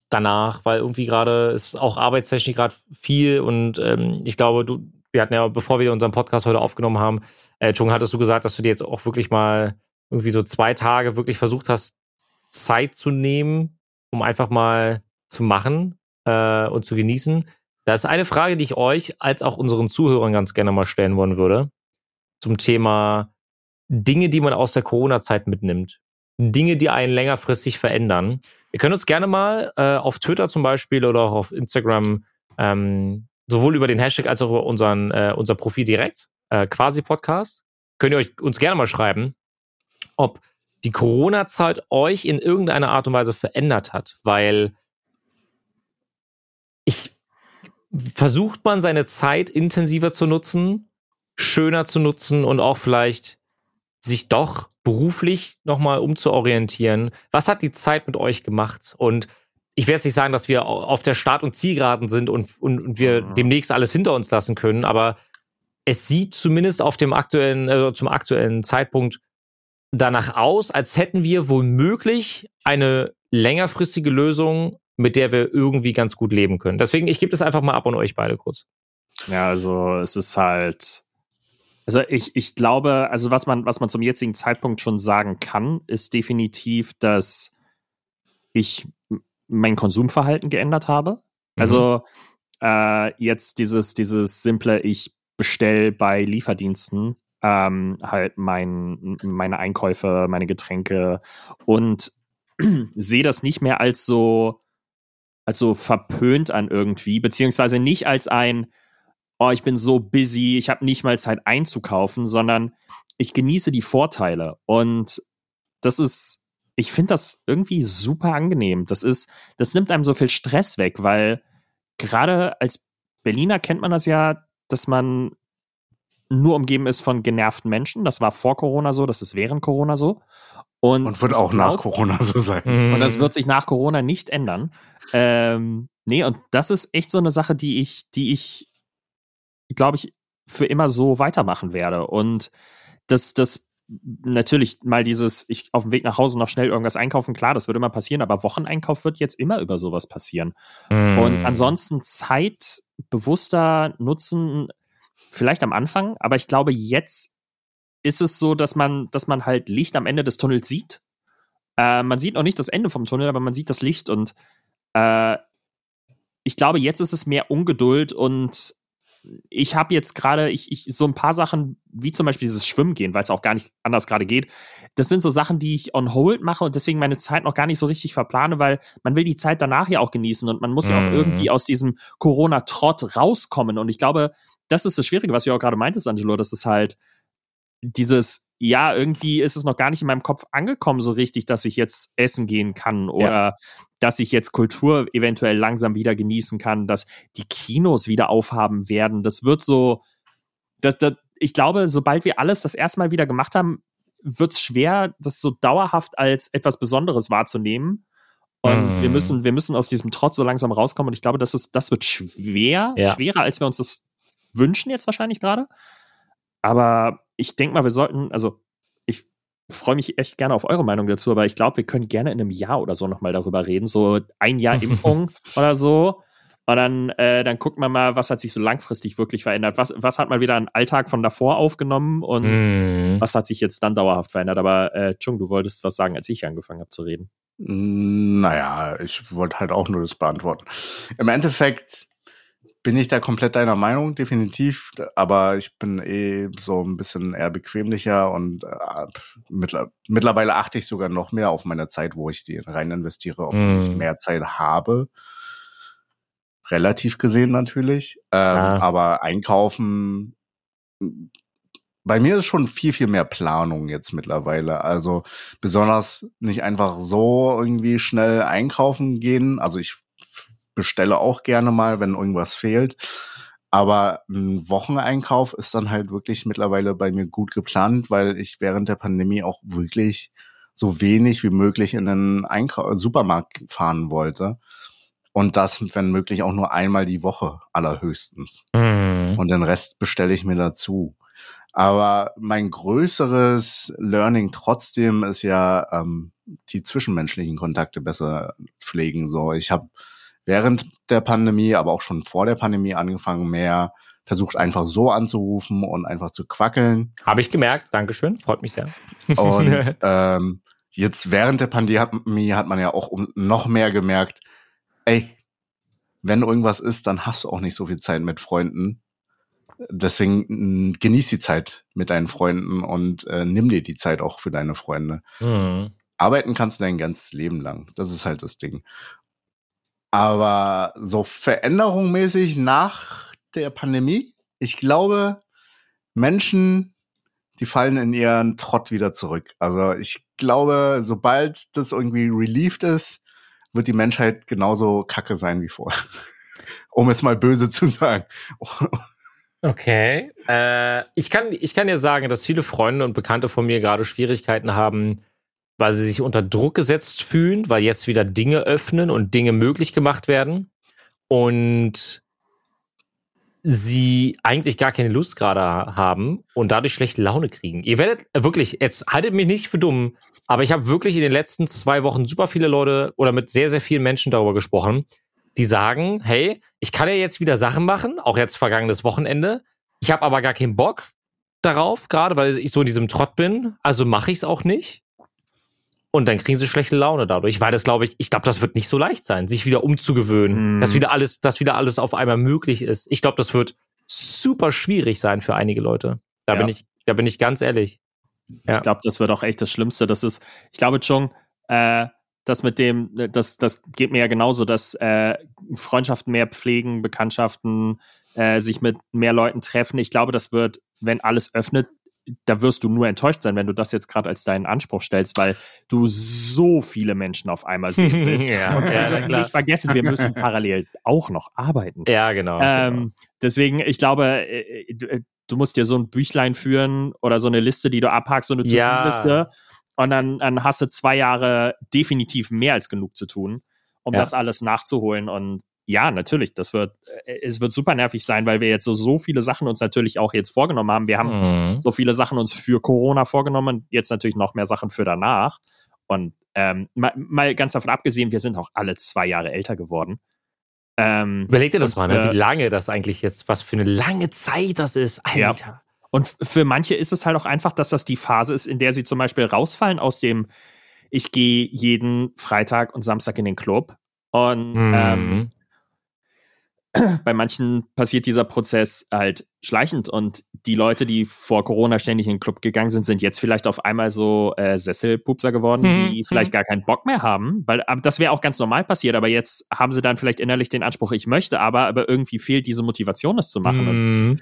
danach, weil irgendwie gerade ist auch arbeitstechnisch gerade viel und ähm, ich glaube, du, wir hatten ja, bevor wir unseren Podcast heute aufgenommen haben, äh, Chung, hattest du gesagt, dass du dir jetzt auch wirklich mal irgendwie so zwei Tage wirklich versucht hast, Zeit zu nehmen, um einfach mal zu machen äh, und zu genießen. Da ist eine Frage, die ich euch als auch unseren Zuhörern ganz gerne mal stellen wollen würde zum Thema Dinge, die man aus der Corona-Zeit mitnimmt. Dinge, die einen längerfristig verändern. Ihr könnt uns gerne mal äh, auf Twitter zum Beispiel oder auch auf Instagram ähm, sowohl über den Hashtag als auch über unseren, äh, unser Profil direkt, äh, quasi Podcast, könnt ihr euch uns gerne mal schreiben, ob die Corona-Zeit euch in irgendeiner Art und Weise verändert hat, weil ich versucht man seine Zeit intensiver zu nutzen, schöner zu nutzen und auch vielleicht sich doch beruflich nochmal umzuorientieren. Was hat die Zeit mit euch gemacht? Und ich werde jetzt nicht sagen, dass wir au- auf der Start- und Zielgeraden sind und, und, und wir Mhm. demnächst alles hinter uns lassen können, aber es sieht zumindest auf dem aktuellen, äh, zum aktuellen Zeitpunkt danach aus, als hätten wir womöglich eine längerfristige Lösung, mit der wir irgendwie ganz gut leben können. Deswegen, ich gebe das einfach mal ab an euch beide kurz. Ja, also es ist halt. Also ich, ich glaube, also was man, was man zum jetzigen Zeitpunkt schon sagen kann, ist definitiv, dass ich mein Konsumverhalten geändert habe. Also äh, jetzt dieses, dieses simple, ich bestell bei Lieferdiensten ähm, halt mein, meine Einkäufe, meine Getränke und sehe das nicht mehr als so, als so verpönt an irgendwie, beziehungsweise nicht als ein, oh, ich bin so busy, ich habe nicht mal Zeit einzukaufen, sondern ich genieße die Vorteile. Und das ist, ich finde das irgendwie super angenehm. Das ist, das nimmt einem so viel Stress weg, weil gerade als Berliner kennt man das ja, dass man nur umgeben ist von genervten Menschen. Das war vor Corona so, das ist während Corona so. Und, Und wird auch nach glaub- Corona so sein. Mhm. und das wird sich nach Corona nicht ändern. Ähm, nee, und das ist echt so eine Sache, die ich, die ich, glaube ich, für immer so weitermachen werde. Und das, das natürlich mal dieses, ich auf dem Weg nach Hause noch schnell irgendwas einkaufen, klar, das wird immer passieren, aber Wocheneinkauf wird jetzt immer über sowas passieren. Mhm. Und ansonsten Zeit bewusster nutzen. vielleicht am Anfang, aber ich glaube, jetzt ist es so, dass man, dass man halt Licht am Ende des Tunnels sieht. Äh, man sieht noch nicht das Ende vom Tunnel, aber man sieht das Licht und äh, ich glaube, jetzt ist es mehr Ungeduld und ich habe jetzt gerade, ich, ich, so ein paar Sachen, wie zum Beispiel dieses Schwimmen gehen, weil es auch gar nicht anders gerade geht. Das sind so Sachen, die ich on hold mache und deswegen meine Zeit noch gar nicht so richtig verplane, weil man will die Zeit danach ja auch genießen und man muss ja auch Mhm. irgendwie aus diesem Corona-Trott rauskommen. Und ich glaube, das ist das Schwierige, was du auch gerade meintest, Angelo, dass es halt dieses, ja, irgendwie ist es noch gar nicht in meinem Kopf angekommen so richtig, dass ich jetzt essen gehen kann oder dass ich jetzt Kultur eventuell langsam wieder genießen kann, dass die Kinos wieder aufhaben werden. Das wird so, das, das, ich glaube, sobald wir alles das erste Mal wieder gemacht haben, wird es schwer, das so dauerhaft als etwas Besonderes wahrzunehmen. Und Mhm. wir müssen, wir müssen aus diesem Trotz so langsam rauskommen. Und ich glaube, das ist, das wird schwer, Ja. schwerer, als wir uns das wünschen jetzt wahrscheinlich gerade. Aber ich denke mal, wir sollten, also ich freue mich echt gerne auf eure Meinung dazu, aber ich glaube, wir können gerne in einem Jahr oder so nochmal darüber reden. So ein Jahr Impfung oder so. Und dann, äh, dann guckt man mal, was hat sich so langfristig wirklich verändert. Was, was hat man wieder an Alltag von davor aufgenommen und Mhm. was hat sich jetzt dann dauerhaft verändert? Aber äh, Chung, du wolltest was sagen, als ich angefangen habe zu reden. Naja, ich wollte halt auch nur das beantworten. Im Endeffekt bin ich da komplett deiner Meinung, definitiv. Aber ich bin eh so ein bisschen eher bequemlicher und äh, mittler mittlerweile achte ich sogar noch mehr auf meine Zeit, wo ich die rein investiere, ob Mm. ich mehr Zeit habe. Relativ gesehen natürlich. Ähm, Ja. Aber einkaufen, bei mir ist schon viel, viel mehr Planung jetzt mittlerweile. Also besonders nicht einfach so irgendwie schnell einkaufen gehen. Also ich bestelle auch gerne mal, wenn irgendwas fehlt. Aber ein Wocheneinkauf ist dann halt wirklich mittlerweile bei mir gut geplant, weil ich während der Pandemie auch wirklich so wenig wie möglich in den Einkau Supermarkt fahren wollte. Und das, wenn möglich, auch nur einmal die Woche allerhöchstens Mhm. und den Rest bestelle ich mir dazu. Aber mein größeres Learning trotzdem ist ja ähm, die zwischenmenschlichen Kontakte besser pflegen. So, ich habe während der Pandemie, aber auch schon vor der Pandemie angefangen, mehr versucht einfach so anzurufen und einfach zu quackeln. Habe ich gemerkt. Dankeschön. Freut mich sehr. Und ähm, jetzt während der Pandemie hat man ja auch um, noch mehr gemerkt, ey, wenn irgendwas ist, dann hast du auch nicht so viel Zeit mit Freunden. Deswegen genieß die Zeit mit deinen Freunden und äh, nimm dir die Zeit auch für deine Freunde. Mhm. Arbeiten kannst du dein ganzes Leben lang. Das ist halt das Ding. Aber so veränderungsmäßig nach der Pandemie, ich glaube, Menschen, die fallen in ihren Trott wieder zurück. Also ich glaube, sobald das irgendwie relieved ist, wird die Menschheit genauso kacke sein wie vorher. um es mal böse zu sagen. Okay. Äh, ich, kann, ich kann dir sagen, dass viele Freunde und Bekannte von mir gerade Schwierigkeiten haben, weil sie sich unter Druck gesetzt fühlen, weil jetzt wieder Dinge öffnen und Dinge möglich gemacht werden. Und sie eigentlich gar keine Lust gerade haben und dadurch schlechte Laune kriegen. Ihr werdet äh, wirklich, jetzt haltet mich nicht für dumm, aber ich habe wirklich in den letzten zwei Wochen super viele Leute oder mit sehr, sehr vielen Menschen darüber gesprochen, die sagen, hey, ich kann ja jetzt wieder Sachen machen, auch jetzt vergangenes Wochenende. Ich habe aber gar keinen Bock darauf, gerade weil ich so in diesem Trott bin. Also mache ich es auch nicht. Und dann kriegen sie schlechte Laune dadurch, weil das glaube ich, ich glaube, das wird nicht so leicht sein, sich wieder umzugewöhnen, Mhm. dass wieder alles, dass wieder alles auf einmal möglich ist. Ich glaube, das wird super schwierig sein für einige Leute. Da Ja. bin ich, da bin ich ganz ehrlich. Ja. Ich glaube, das wird auch echt das Schlimmste. Das ist, ich glaube, Chung, äh, das mit dem, das, das geht mir ja genauso, dass äh, Freundschaften mehr pflegen, Bekanntschaften, äh, sich mit mehr Leuten treffen. Ich glaube, das wird, wenn alles öffnet, da wirst du nur enttäuscht sein, wenn du das jetzt gerade als deinen Anspruch stellst, weil du so viele Menschen auf einmal sehen willst. Ja, Und ja, klar. nicht vergessen, wir müssen parallel auch noch arbeiten. Ja, genau. genau. Ähm, deswegen, ich glaube, äh, du, äh, du musst dir so ein Büchlein führen oder so eine Liste, die du abhakst, so eine Ja. To-Do-Liste. Und dann, dann hast du zwei Jahre definitiv mehr als genug zu tun, um Ja. das alles nachzuholen. Und ja, natürlich, das wird, äh, es wird super nervig sein, weil wir jetzt so, so viele Sachen uns natürlich auch jetzt vorgenommen haben. Wir haben Mhm. so viele Sachen uns für Corona vorgenommen und jetzt natürlich noch mehr Sachen für danach. Und ähm, mal, mal ganz davon abgesehen, wir sind auch alle zwei Jahre älter geworden. Ähm, Überleg dir das und mal, ne? für- wie lange das eigentlich jetzt, was für eine lange Zeit das ist. Ja. Alter. Und f- für manche ist es halt auch einfach, dass das die Phase ist, in der sie zum Beispiel rausfallen aus dem, ich gehe jeden Freitag und Samstag in den Club. Und ähm, Mhm. bei manchen passiert dieser Prozess halt schleichend und die Leute, die vor Corona ständig in den Club gegangen sind, sind jetzt vielleicht auf einmal so äh, Sesselpupser geworden, Mhm. die vielleicht gar keinen Bock mehr haben, weil aber das wäre auch ganz normal passiert, aber jetzt haben sie dann vielleicht innerlich den Anspruch, ich möchte aber, aber irgendwie fehlt diese Motivation, das zu machen. Und Mhm.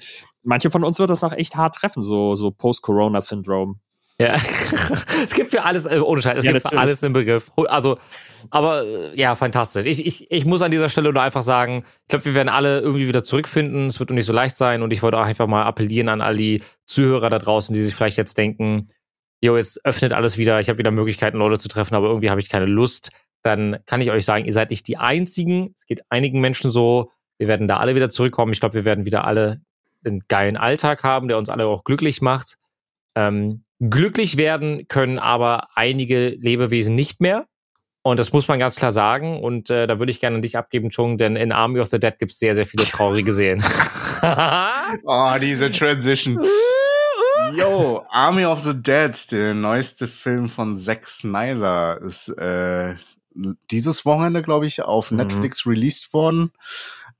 manche von uns wird das noch echt hart treffen, so, so Post-Corona-Syndrom. Ja. es gibt für alles, äh, ohne Scheiß, es Ja, gibt für natürlich. alles einen Begriff. Also, aber äh, ja, fantastisch. Ich, ich, ich muss an dieser Stelle nur einfach sagen, ich glaube, wir werden alle irgendwie wieder zurückfinden. Es wird nicht so leicht sein und ich wollte auch einfach mal appellieren an all die Zuhörer da draußen, die sich vielleicht jetzt denken, jo, jetzt öffnet alles wieder, ich habe wieder Möglichkeiten, Leute zu treffen, aber irgendwie habe ich keine Lust. Dann kann ich euch sagen, ihr seid nicht die Einzigen. Es geht einigen Menschen so. Wir werden da alle wieder zurückkommen. Ich glaube, wir werden wieder alle einen geilen Alltag haben, der uns alle auch glücklich macht. Ähm, glücklich werden können aber einige Lebewesen nicht mehr. Und das muss man ganz klar sagen. Und äh, da würde ich gerne an dich abgeben, Chung, denn in Army of the Dead gibt es sehr, sehr viele traurige Serien. Oh, diese Transition. Yo, Army of the Dead, der neueste Film von Zack Snyder, ist äh, dieses Wochenende, glaube ich, auf Mhm. Netflix released worden.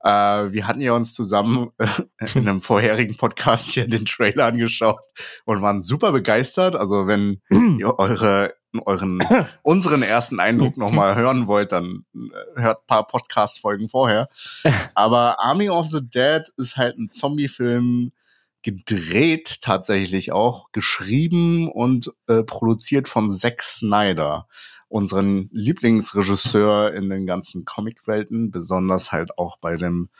Äh, wir hatten ja uns zusammen äh, in einem vorherigen Podcast hier den Trailer angeschaut und waren super begeistert. Also wenn ihr eure euren unseren ersten Eindruck nochmal hören wollt, dann äh, hört ein paar Podcast-Folgen vorher. Aber Army of the Dead ist halt ein Zombie-Film, gedreht tatsächlich auch, geschrieben und äh, produziert von Zack Snyder, unseren Lieblingsregisseur in den ganzen Comicwelten, besonders halt auch bei dem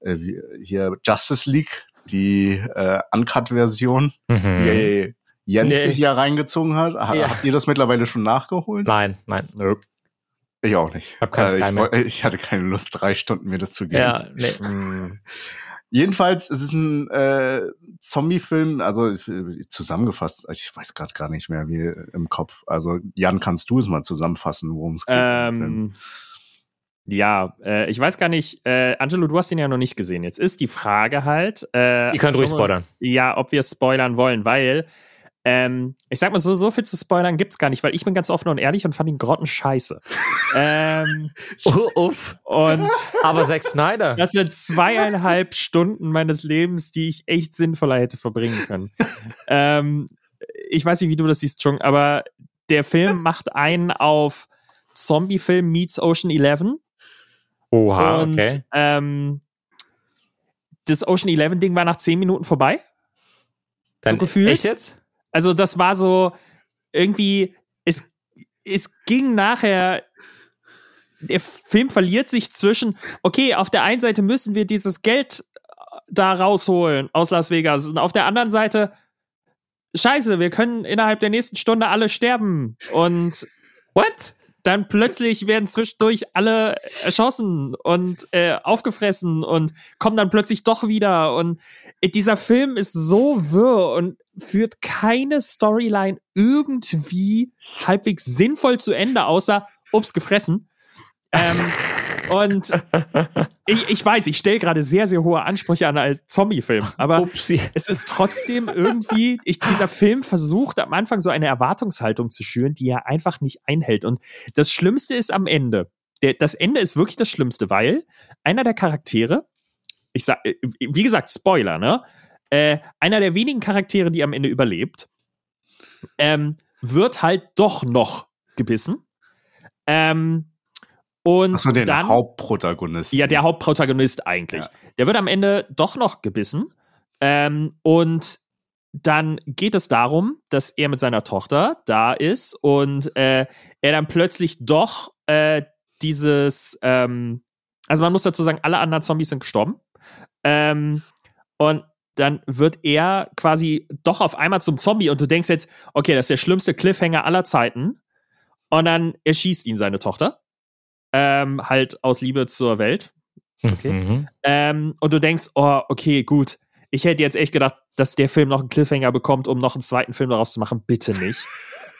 äh, hier Justice League, die äh, Uncut-Version, Mhm. die Jens Nee. sich ja reingezogen hat. Ha Ja. Habt ihr das mittlerweile schon nachgeholt? Nein, nein. Ich auch nicht. Hab keinen Äh, ich, ich hatte keine Lust, drei Stunden mir das zu geben. Ja, nee. Jedenfalls, es ist ein äh, Zombie-Film, also zusammengefasst, ich weiß gerade gar nicht mehr wie im Kopf. Also Jan, kannst du es mal zusammenfassen, worum es geht? im Film? Ähm, ja, äh, ich weiß gar nicht, äh, Angelo, du hast ihn ja noch nicht gesehen. Jetzt ist die Frage halt. Äh, Ihr könnt ruhig spoilern. Ja, ob wir spoilern wollen, weil ähm, ich sag mal so, so viel zu spoilern gibt's gar nicht, weil ich bin ganz offen und ehrlich und fand ihn grottenscheiße. ähm, Oh, uff. und Aber Zack Snyder. das sind zweieinhalb Stunden meines Lebens, die ich echt sinnvoller hätte verbringen können. ähm, ich weiß nicht, wie du das siehst, Chung, aber der Film macht einen auf Zombie-Film meets Ocean Eleven. Oha, und okay. ähm, das Ocean Eleven Ding war nach zehn Minuten vorbei. Dann gefühlt? Echt jetzt? Also das war so irgendwie, es, es ging nachher, der Film verliert sich zwischen, okay, auf der einen Seite müssen wir dieses Geld äh, da rausholen aus Las Vegas und auf der anderen Seite, scheiße, wir können innerhalb der nächsten Stunde alle sterben und What? Dann plötzlich werden zwischendurch alle erschossen und äh, aufgefressen und kommen dann plötzlich doch wieder. Und äh, dieser Film ist so wirr und führt keine Storyline irgendwie halbwegs sinnvoll zu Ende, außer, ups, gefressen. Ähm, und ich, ich weiß, ich stelle gerade sehr, sehr hohe Ansprüche an einen Zombie-Film, aber Upsi. es ist trotzdem irgendwie, ich, dieser Film versucht am Anfang so eine Erwartungshaltung zu schüren, die er einfach nicht einhält. Und das Schlimmste ist am Ende. Der, das Ende ist wirklich das Schlimmste, weil einer der Charaktere, ich sag, äh, wie gesagt, Spoiler, ne? Äh, einer der wenigen Charaktere, die am Ende überlebt, ähm, wird halt doch noch gebissen. Ähm, und Achso, den dann, Hauptprotagonist. ja, der Hauptprotagonist eigentlich. Ja. Der wird am Ende doch noch gebissen. Ähm, und dann geht es darum, dass er mit seiner Tochter da ist und äh, er dann plötzlich doch äh, dieses, ähm, also man muss dazu sagen, alle anderen Zombies sind gestorben. Ähm, und dann wird er quasi doch auf einmal zum Zombie und du denkst jetzt, okay, das ist der schlimmste Cliffhanger aller Zeiten. Und dann erschießt ihn seine Tochter. Ähm, halt aus Liebe zur Welt. Okay. Mhm. Ähm, und du denkst, oh, okay, gut. Ich hätte jetzt echt gedacht, dass der Film noch einen Cliffhanger bekommt, um noch einen zweiten Film daraus zu machen. Bitte nicht.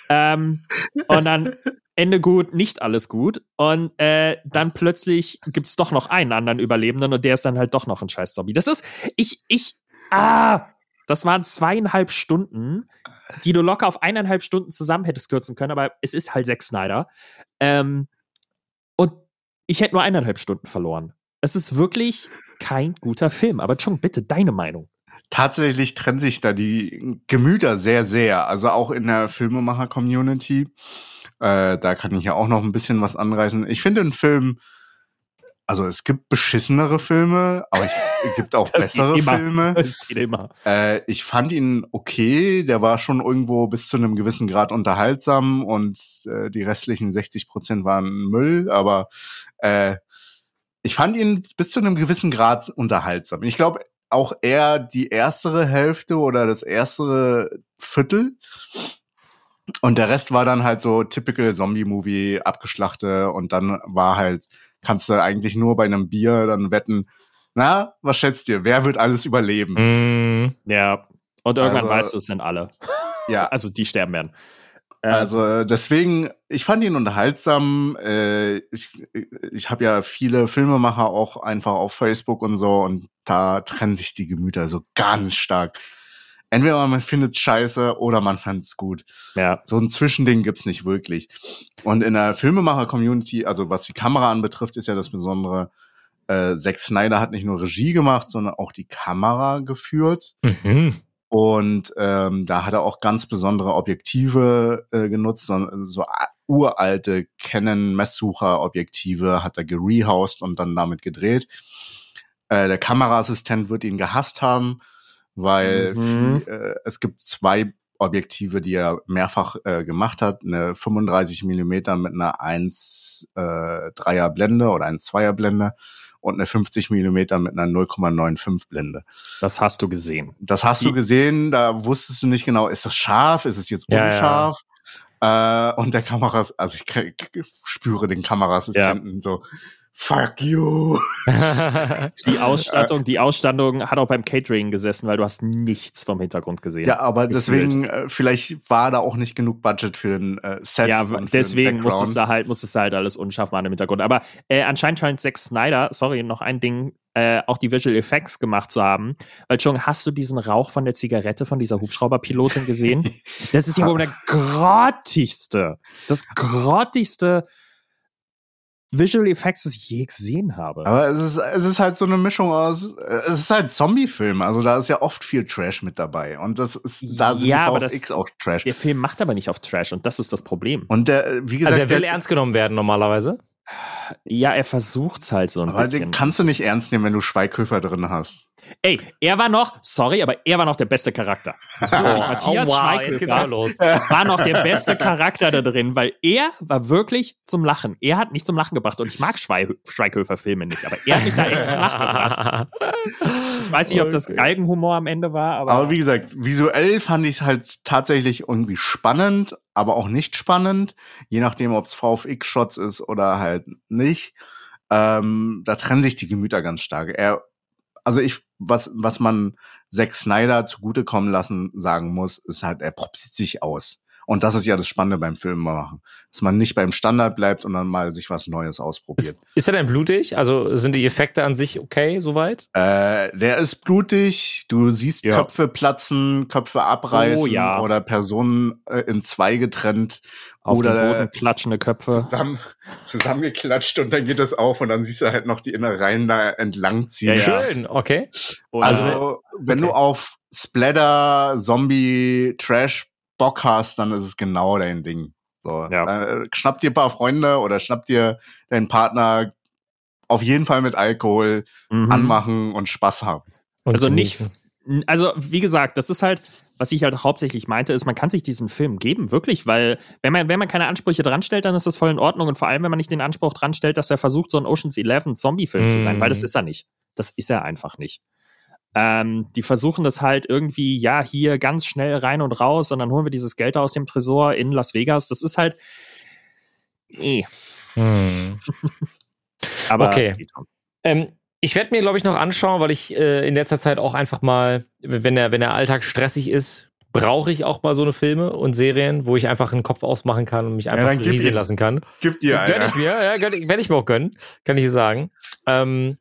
Ähm, und dann Ende gut, nicht alles gut. Und äh, dann plötzlich gibt's doch noch einen anderen Überlebenden und der ist dann halt doch noch ein scheiß Zombie. Das ist, ich, ich, ah, das waren zweieinhalb Stunden, die du locker auf eineinhalb Stunden zusammen hättest kürzen können, aber es ist halt Zack Snyder. Ähm, ich hätte nur eineinhalb Stunden verloren. Es ist wirklich kein guter Film. Aber Chung, bitte deine Meinung. Tatsächlich trennen sich da die Gemüter sehr, sehr. Also auch in der Filmemacher-Community. Äh, da kann ich ja auch noch ein bisschen was anreißen. Ich finde den Film, also es gibt beschissenere Filme, aber ich, es gibt auch bessere. Filme. Das geht immer. Äh, ich fand ihn okay. Der war schon irgendwo bis zu einem gewissen Grad unterhaltsam und äh, die restlichen 60 Prozent waren Müll. Aber äh, ich fand ihn bis zu einem gewissen Grad unterhaltsam. Ich glaube auch eher die erstere Hälfte oder das erste Viertel. Und der Rest war dann halt so typical Zombie-Movie, abgeschlachte und dann war halt, kannst du eigentlich nur bei einem Bier dann wetten, na, was schätzt ihr, wer wird alles überleben? Mm, Ja. Und irgendwann Also- weißt du, es sind alle. Ja, Also die sterben werden. Ähm, Also deswegen, ich fand ihn unterhaltsam. Äh, ich ich habe ja viele Filmemacher auch einfach auf Facebook und so und da trennen sich die Gemüter so ganz stark. Entweder man findet scheiße oder man fand's gut. ja. So ein Zwischending gibt's nicht wirklich. Und in der Filmemacher-Community, also was die Kamera anbetrifft, ist ja das Besondere. Äh, Zack Snyder hat nicht nur Regie gemacht, sondern auch die Kamera geführt. mhm. Und ähm, da hat er auch ganz besondere Objektive äh, genutzt, so, so uralte Canon-Messsucher-Objektive hat er gerehoused und dann damit gedreht. Äh, der Kameraassistent wird ihn gehasst haben, weil Mhm. äh, es gibt zwei Objektive, die er mehrfach äh, gemacht hat. Eine 35 Millimeter mit einer 1 äh, 3er Blende oder 1 2er Blende und eine 50 Millimeter mit einer 0,95 Blende. Das hast du gesehen. Das hast du gesehen, da wusstest du nicht genau, ist das scharf, ist es jetzt Ja, ja. unscharf? Äh, und der Kameras, also ich, spüre den Kameraassistenten so, fuck you. Die Ausstattung, die Ausstattung hat auch beim Catering gesessen, weil du hast nichts vom Hintergrund gesehen. Ja, aber Gefühlt. deswegen, äh, vielleicht war da auch nicht genug Budget für ein äh, Set. Ja, und für den deswegen musstest du halt, musstest du halt alles unscharf machen im Hintergrund. Aber äh, anscheinend scheint Zack Snyder, sorry, noch ein Ding, äh, auch die Visual Effects gemacht zu haben. Weil schon, hast du diesen Rauch von der Zigarette von dieser Hubschrauberpilotin gesehen? Das ist ja wohl der grottigste, das grottigste Visual Effects, das ich je gesehen habe. Aber es ist, es ist halt so eine Mischung aus, es ist halt Zombie-Film, also da ist ja oft viel Trash mit dabei. Und das ist, da sind Ja, die aber VFX das- auch Trash. der Film macht aber nicht auf Trash und das ist das Problem. Und der, wie gesagt, Also er will der- ernst genommen werden normalerweise. Ja, er versucht's halt so ein aber den bisschen. kannst du nicht ernst nehmen, wenn du Schweighöfer drin hast. Ey, er war noch, sorry, aber er war noch der beste Charakter. Wirklich, Matthias oh, wow, war noch der beste Charakter da drin, weil er war wirklich zum Lachen. Er hat mich zum Lachen gebracht und ich mag Schwei Schweighöfer-Filme nicht, aber er hat mich da echt zum Lachen gebracht. Ich weiß nicht, ob das. Galgenhumor am Ende war, aber, Aber wie gesagt, visuell fand ich es halt tatsächlich irgendwie spannend, aber auch nicht spannend, je nachdem, ob es VFX-Shots ist oder halt nicht. Ähm, da trennen sich die Gemüter ganz stark. Er, also ich, was, was man Zack Snyder zugutekommen lassen sagen muss, ist halt, er probiert sich aus. Und das ist ja das Spannende beim Film machen. Dass man nicht beim Standard bleibt und dann mal sich was Neues ausprobiert. Ist, ist er denn blutig? Also sind die Effekte an sich okay soweit? Äh, der ist blutig. Du siehst Ja. Köpfe platzen, Köpfe abreißen Oh, ja. oder Personen äh, in zwei getrennt auf oder den Boden klatschende Köpfe. zusammen, zusammengeklatscht und dann geht das auf und dann siehst du halt noch die Innereien da entlang ziehen. Ja, ja. Schön, okay. Oder Also, wenn du auf Splatter, Zombie, Trash Bock hast, dann ist es genau dein Ding. So, Ja. äh, schnapp dir ein paar Freunde oder schnapp dir deinen Partner auf jeden Fall mit Alkohol mhm. anmachen und Spaß haben. Und Also nicht, also wie gesagt, das ist halt, was ich halt hauptsächlich meinte, ist, man kann sich diesen Film geben, wirklich, weil wenn man, wenn man keine Ansprüche dran stellt, dann ist das voll in Ordnung und vor allem, wenn man nicht den Anspruch dran stellt, dass er versucht, so ein Ocean's Eleven Zombie-Film zu sein, Mhm. weil das ist er nicht. Das ist er einfach nicht. Ähm, die versuchen das halt irgendwie, ja, hier ganz schnell rein und raus und dann holen wir dieses Geld aus dem Tresor in Las Vegas. Das ist halt, eh. Hm. Aber Okay. Ähm, ich werde mir, glaube ich, noch anschauen, weil ich äh, in letzter Zeit auch einfach mal, wenn der, wenn der Alltag stressig ist, brauche ich auch mal so eine Filme und Serien, wo ich einfach einen Kopf ausmachen kann und mich einfach gib rieseln lassen kann. Gib dir, Gönn Alter. ich mir, ja, gönn ich, werde ich mir auch gönnen, kann ich sagen. Ähm,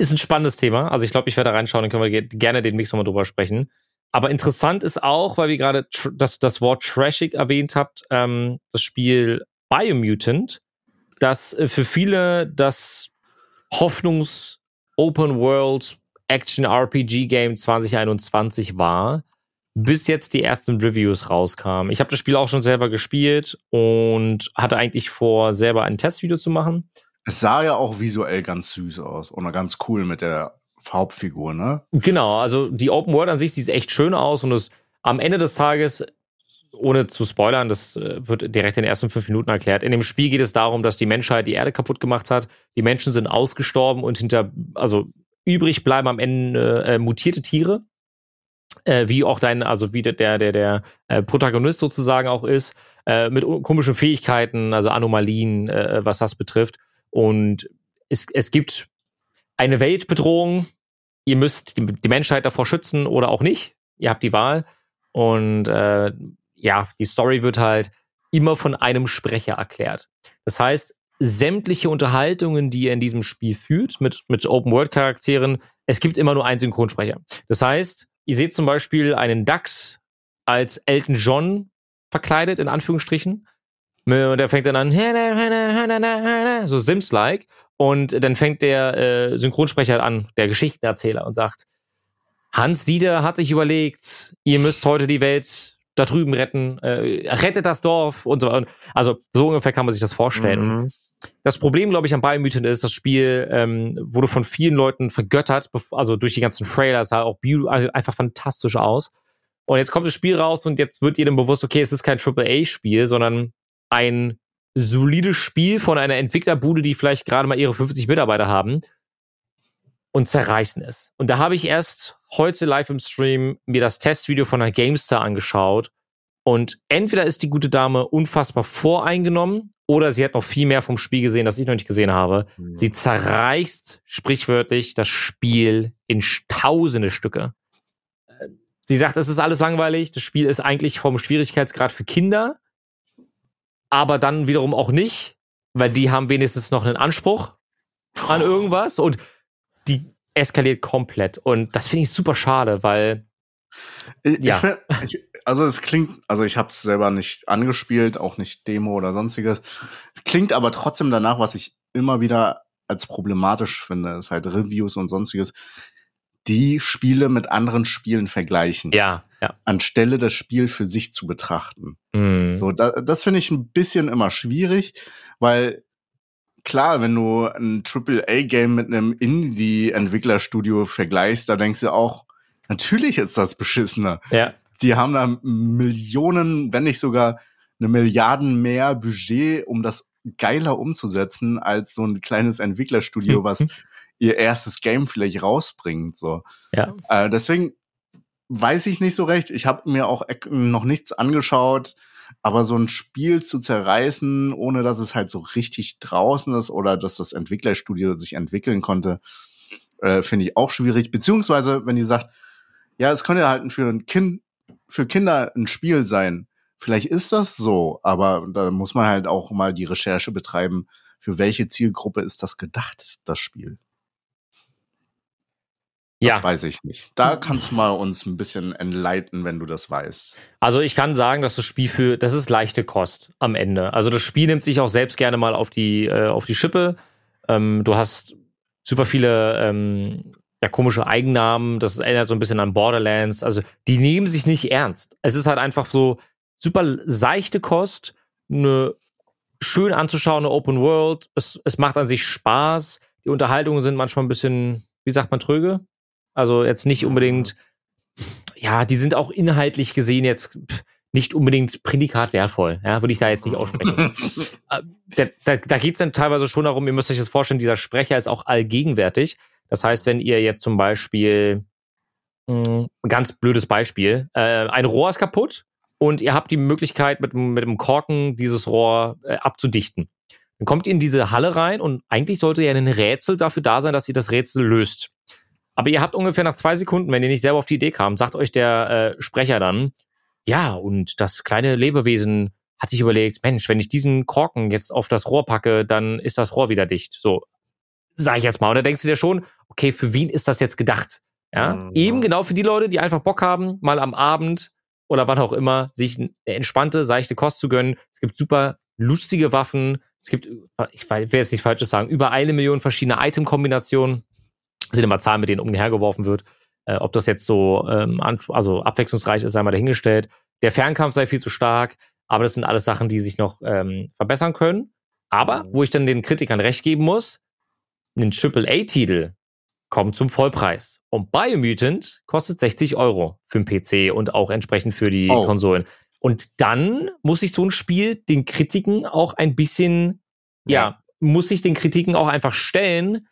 ist ein spannendes Thema. Also ich glaube, ich werde da reinschauen, dann können wir ge- gerne den Mix nochmal drüber sprechen. Aber interessant ist auch, weil wir gerade das, das Wort trashig erwähnt habt, ähm, das Spiel Biomutant, das äh, für viele das Hoffnungs Open World Action RPG Game 2021 war, bis jetzt die ersten Reviews rauskamen. Ich habe das Spiel auch schon selber gespielt und hatte eigentlich vor, selber ein Testvideo zu machen. Es sah ja auch visuell ganz süß aus und ganz cool mit der Hauptfigur, ne? Genau, also die Open World an sich sieht echt schön aus und es am Ende des Tages, ohne zu spoilern, das äh, wird direkt in den ersten fünf Minuten erklärt. In dem Spiel geht es darum, dass die Menschheit die Erde kaputt gemacht hat. Die Menschen sind ausgestorben und hinter, also übrig bleiben am Ende äh, mutierte Tiere. Äh, wie auch dein, also wie der, der, der, äh, Protagonist sozusagen auch ist, äh, mit komischen Fähigkeiten, also Anomalien, äh, was das betrifft. Und es, es gibt eine Weltbedrohung, ihr müsst die, die Menschheit davor schützen oder auch nicht. Ihr habt die Wahl. Und äh, ja, die Story wird halt immer von einem Sprecher erklärt. Das heißt, sämtliche Unterhaltungen, die ihr in diesem Spiel führt, mit, mit Open-World-Charakteren, es gibt immer nur einen Synchronsprecher. Das heißt, ihr seht zum Beispiel einen Dax als Elton John verkleidet, in Anführungsstrichen. Und der fängt dann an, so Sims-like. Und dann fängt der äh, Synchronsprecher an, der Geschichtenerzähler, und sagt, Hans Dieter hat sich überlegt, ihr müsst heute die Welt da drüben retten, äh, rettet das Dorf und so weiter. Also so ungefähr kann man sich das vorstellen. Mhm. Das Problem, glaube ich, am Biomutant ist, das Spiel ähm, wurde von vielen Leuten vergöttert, also durch die ganzen Trailer, sah auch also einfach fantastisch aus. Und jetzt kommt das Spiel raus und jetzt wird jedem bewusst, okay, es ist kein AAA-Spiel, sondern ein solides Spiel von einer Entwicklerbude, die vielleicht gerade mal ihre 50 Mitarbeiter haben und zerreißen es. Und da habe ich erst heute live im Stream mir das Testvideo von der GameStar angeschaut und entweder ist die gute Dame unfassbar voreingenommen oder sie hat noch viel mehr vom Spiel gesehen, das ich noch nicht gesehen habe. Sie zerreißt sprichwörtlich das Spiel in tausende Stücke. Äh, Sie sagt, es ist alles langweilig, das Spiel ist eigentlich vom Schwierigkeitsgrad für Kinder, aber dann wiederum auch nicht, weil die haben wenigstens noch einen Anspruch an irgendwas und die eskaliert komplett. Und das finde ich super schade, weil Ich, Ja. ich, also es klingt, also ich habe es selber nicht angespielt, auch nicht Demo oder sonstiges. Es klingt aber trotzdem danach, was ich immer wieder als problematisch finde, ist halt Reviews und sonstiges, die Spiele mit anderen Spielen vergleichen, ja, ja. anstelle das Spiel für sich zu betrachten. Mhm. So, da, das finde ich ein bisschen immer schwierig, weil klar, wenn du ein AAA-Game mit einem Indie-Entwicklerstudio vergleichst, da denkst du auch, natürlich ist das beschissener. Ja. Die haben da Millionen, wenn nicht sogar eine Milliarden mehr Budget, um das geiler umzusetzen, als so ein kleines Entwicklerstudio, was ihr erstes Game vielleicht rausbringt. So. Ja. Äh, deswegen weiß ich nicht so recht. Ich habe mir auch noch nichts angeschaut, aber so ein Spiel zu zerreißen, ohne dass es halt so richtig draußen ist oder dass das Entwicklerstudio sich entwickeln konnte, äh, finde ich auch schwierig. Beziehungsweise, wenn die sagt, ja, es könnte halt für ein Kind, für Kinder ein Spiel sein. Vielleicht ist das so, aber da muss man halt auch mal die Recherche betreiben, für welche Zielgruppe ist das gedacht, das Spiel. Das Ja, weiß ich nicht. Da kannst du mal uns ein bisschen enlighten, wenn du das weißt. also ich kann sagen, dass das Spiel für, das ist leichte Kost am Ende. Also das Spiel nimmt sich auch selbst gerne mal auf die, äh, auf die Schippe. Ähm, du hast super viele ähm, ja, komische Eigennamen, das erinnert so ein bisschen an Borderlands. Also die nehmen sich nicht ernst. Es ist halt einfach so super seichte Kost, eine schön anzuschauende Open World. Es, es macht an sich Spaß. Die Unterhaltungen sind manchmal ein bisschen, wie sagt man, tröge. Also jetzt nicht unbedingt, ja, die sind auch inhaltlich gesehen jetzt nicht unbedingt Prädikat wertvoll. Ja, würde ich da jetzt nicht aussprechen. Äh, da da, da geht es dann teilweise schon darum, ihr müsst euch das vorstellen, dieser Sprecher ist auch allgegenwärtig. Das heißt, wenn ihr jetzt zum Beispiel, mh, ein ganz blödes Beispiel, äh, ein Rohr ist kaputt und ihr habt die Möglichkeit, mit, mit dem Korken dieses Rohr äh, abzudichten. Dann kommt ihr in diese Halle rein und eigentlich sollte ja ein Rätsel dafür da sein, dass ihr das Rätsel löst. Aber ihr habt ungefähr nach zwei Sekunden, wenn ihr nicht selber auf die Idee kam, sagt euch der äh, Sprecher dann, ja, und das kleine Lebewesen hat sich überlegt, Mensch, wenn ich diesen Korken jetzt auf das Rohr packe, dann ist das Rohr wieder dicht. So, sag ich jetzt mal. Und da denkst du dir schon, okay, für wen ist das jetzt gedacht? Ja, Mhm. eben genau für die Leute, die einfach Bock haben, mal am Abend oder wann auch immer, sich eine entspannte, seichte Kost zu gönnen. Es gibt super lustige Waffen. Es gibt, ich will jetzt nicht falsches sagen, über eine Million verschiedene Item-Kombinationen. Sind immer Zahlen, mit denen umhergeworfen wird. Äh, ob das jetzt so ähm, also abwechslungsreich ist, sei mal dahingestellt. Der Fernkampf sei viel zu stark, aber das sind alles Sachen, die sich noch ähm, verbessern können. Aber wo ich dann den Kritikern recht geben muss, ein AAA-Titel kommt zum Vollpreis. Und Biomutant kostet 60 Euro für den PC und auch entsprechend für die Oh. Konsolen. Und dann muss sich so ein Spiel den Kritiken auch ein bisschen, ja, muss sich den Kritiken auch einfach stellen,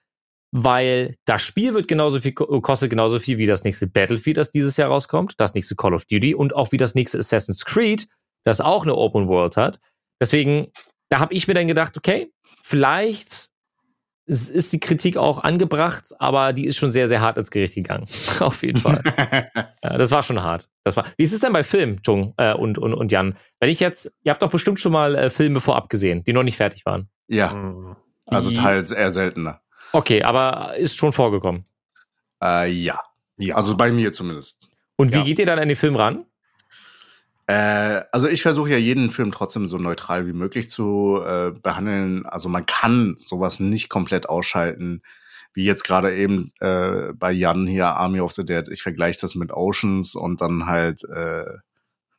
weil das Spiel wird genauso viel, ko- kostet genauso viel wie das nächste Battlefield, das dieses Jahr rauskommt, das nächste Call of Duty und auch wie das nächste Assassin's Creed, das auch eine Open World hat. Deswegen, da habe ich mir dann gedacht, okay, vielleicht ist die Kritik auch angebracht, aber die ist schon sehr, sehr hart ins Gericht gegangen. Auf jeden Fall. ja, das war schon hart. Das war. Wie ist es denn bei Film, Jung äh, und, und, und Jan? Wenn ich jetzt, ihr habt doch bestimmt schon mal äh, Filme vorab gesehen, die noch nicht fertig waren. ja, Mhm. also Die- teils eher seltener. Okay, aber ist schon vorgekommen. Äh, ja. Ja. also bei mir zumindest. Und wie Ja. geht ihr dann an den Film ran? Äh, also ich versuche ja jeden Film trotzdem so neutral wie möglich zu äh, behandeln. Also man kann sowas nicht komplett ausschalten, wie jetzt gerade eben äh, bei Jan hier Army of the Dead. Ich vergleiche das mit Oceans und dann halt äh,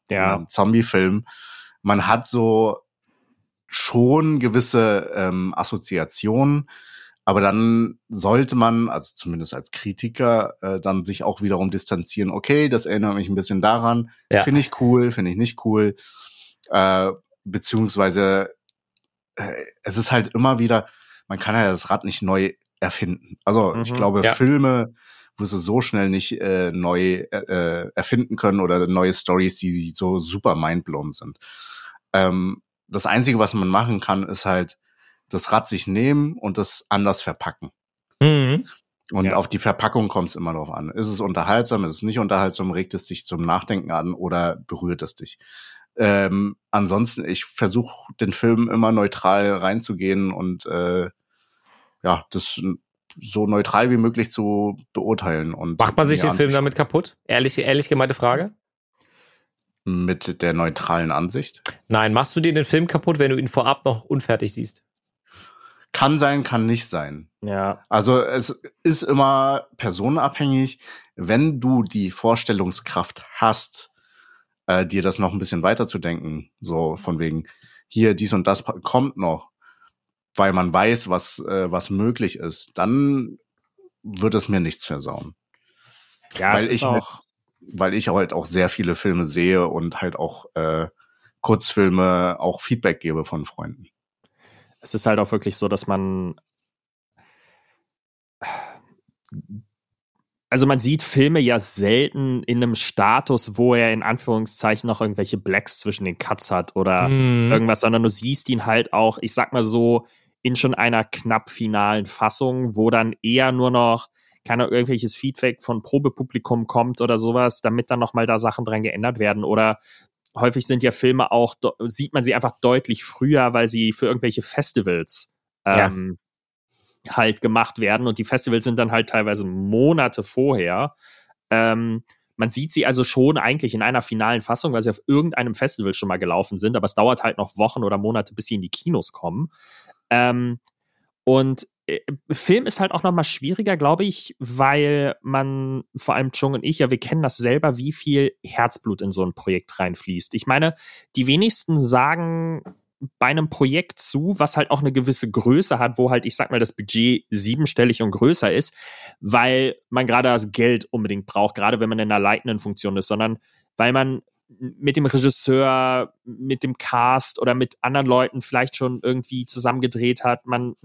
ja. Zombie-Film. Man hat so schon gewisse ähm, Assoziationen, aber dann sollte man, also zumindest als Kritiker, äh, dann sich auch wiederum distanzieren. Okay, das erinnert mich ein bisschen daran. Ja. Finde ich cool, finde ich nicht cool. Äh, beziehungsweise äh, es ist halt immer wieder, man kann ja das Rad nicht neu erfinden. Also ich Mhm. glaube, Ja. Filme wirst du so schnell nicht äh, neu äh, erfinden können oder neue Stories, die so super mindblown sind. Ähm, das Einzige, was man machen kann, ist halt das Rad sich nehmen und das anders verpacken. Mhm. Und Ja. auf die Verpackung kommt es immer drauf an. Ist es unterhaltsam, ist es nicht unterhaltsam, regt es dich zum Nachdenken an oder berührt es dich? Ähm, ansonsten, ich versuche den Film immer neutral reinzugehen und äh, ja, das so neutral wie möglich zu beurteilen. Und Macht man sich den Film damit kaputt? Ehrlich, ehrlich gemeinte Frage? Mit der neutralen Ansicht. Nein, machst du dir den Film kaputt, wenn du ihn vorab noch unfertig siehst? Kann sein, kann nicht sein. ja. Also es ist immer personenabhängig. Wenn du die Vorstellungskraft hast, äh, dir das noch ein bisschen weiterzudenken, so von wegen, hier, dies und das kommt noch, weil man weiß, was, äh, was möglich ist, dann wird es mir nichts versauen. Ja, weil ich auch. Weil ich halt auch sehr viele Filme sehe und halt auch äh, Kurzfilme auch Feedback gebe von Freunden. Es ist halt auch wirklich so, dass man. Also man sieht Filme ja selten in einem Status, wo er in Anführungszeichen noch irgendwelche Blacks zwischen den Cuts hat oder Mhm. irgendwas, sondern du siehst ihn halt auch, ich sag mal so, in schon einer knapp finalen Fassung, wo dann eher nur noch keine irgendwelches Feedback von Probepublikum kommt oder sowas, damit dann nochmal da Sachen dran geändert werden. Oder häufig sind ja Filme auch, sieht man sie einfach deutlich früher, weil sie für irgendwelche Festivals Ja. ähm, halt gemacht werden. Und die Festivals sind dann halt teilweise Monate vorher. Ähm, man sieht sie also schon eigentlich in einer finalen Fassung, weil sie auf irgendeinem Festival schon mal gelaufen sind, aber es dauert halt noch Wochen oder Monate, bis sie in die Kinos kommen. Ähm, und Film ist halt auch noch mal schwieriger, glaube ich, weil man, vor allem Chung und ich, ja, wir kennen das selber, wie viel Herzblut in so ein Projekt reinfließt. Ich meine, die wenigsten sagen bei einem Projekt zu, was halt auch eine gewisse Größe hat, wo halt, ich sag mal, das Budget siebenstellig und größer ist, weil man gerade das Geld unbedingt braucht, gerade wenn man in einer leitenden Funktion ist, sondern weil man mit dem Regisseur, mit dem Cast oder mit anderen Leuten vielleicht schon irgendwie zusammengedreht hat, man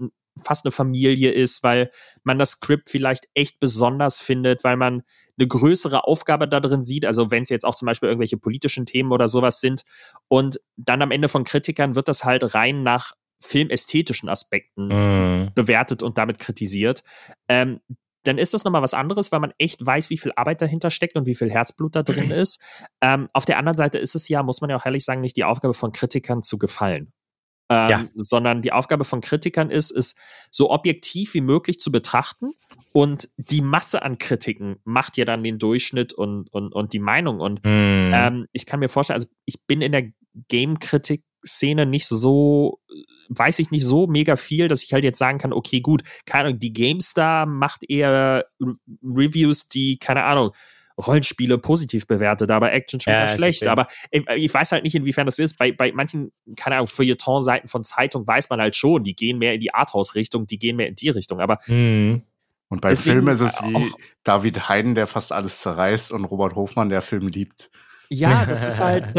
fast eine Familie ist, weil man das Skript vielleicht echt besonders findet, weil man eine größere Aufgabe da drin sieht, also wenn es jetzt auch zum Beispiel irgendwelche politischen Themen oder sowas sind und dann am Ende von Kritikern wird das halt rein nach filmästhetischen Aspekten Mhm. bewertet und damit kritisiert. Ähm, dann ist das nochmal was anderes, weil man echt weiß, wie viel Arbeit dahinter steckt und wie viel Herzblut da drin ist. Ähm, auf der anderen Seite ist es ja, muss man ja auch ehrlich sagen, nicht die Aufgabe von Kritikern zu gefallen. Ähm, Ja. Sondern die Aufgabe von Kritikern ist, es so objektiv wie möglich zu betrachten. Und die Masse an Kritiken macht ja dann den Durchschnitt und, und, und die Meinung. Und Hm. ähm, ich kann mir vorstellen, also ich bin in der Game-Kritik-Szene nicht so, weiß ich nicht so mega viel, dass ich halt jetzt sagen kann, okay, gut, keine Ahnung, die GameStar macht eher Re- Reviews, die, keine Ahnung, Rollenspiele positiv bewertet, aber Action schon Ja, schlecht. verstehe. Aber ich, ich weiß halt nicht, inwiefern das ist. Bei, bei manchen, keine Ahnung, Feuilleton-Seiten von Zeitung weiß man halt schon, die gehen mehr in die Arthouse-Richtung, die gehen mehr in die Richtung. Aber Hm. Und bei Deswegen Filmen ist es wie David Heiden, der fast alles zerreißt und Robert Hofmann, der Film liebt. Ja, das ist halt,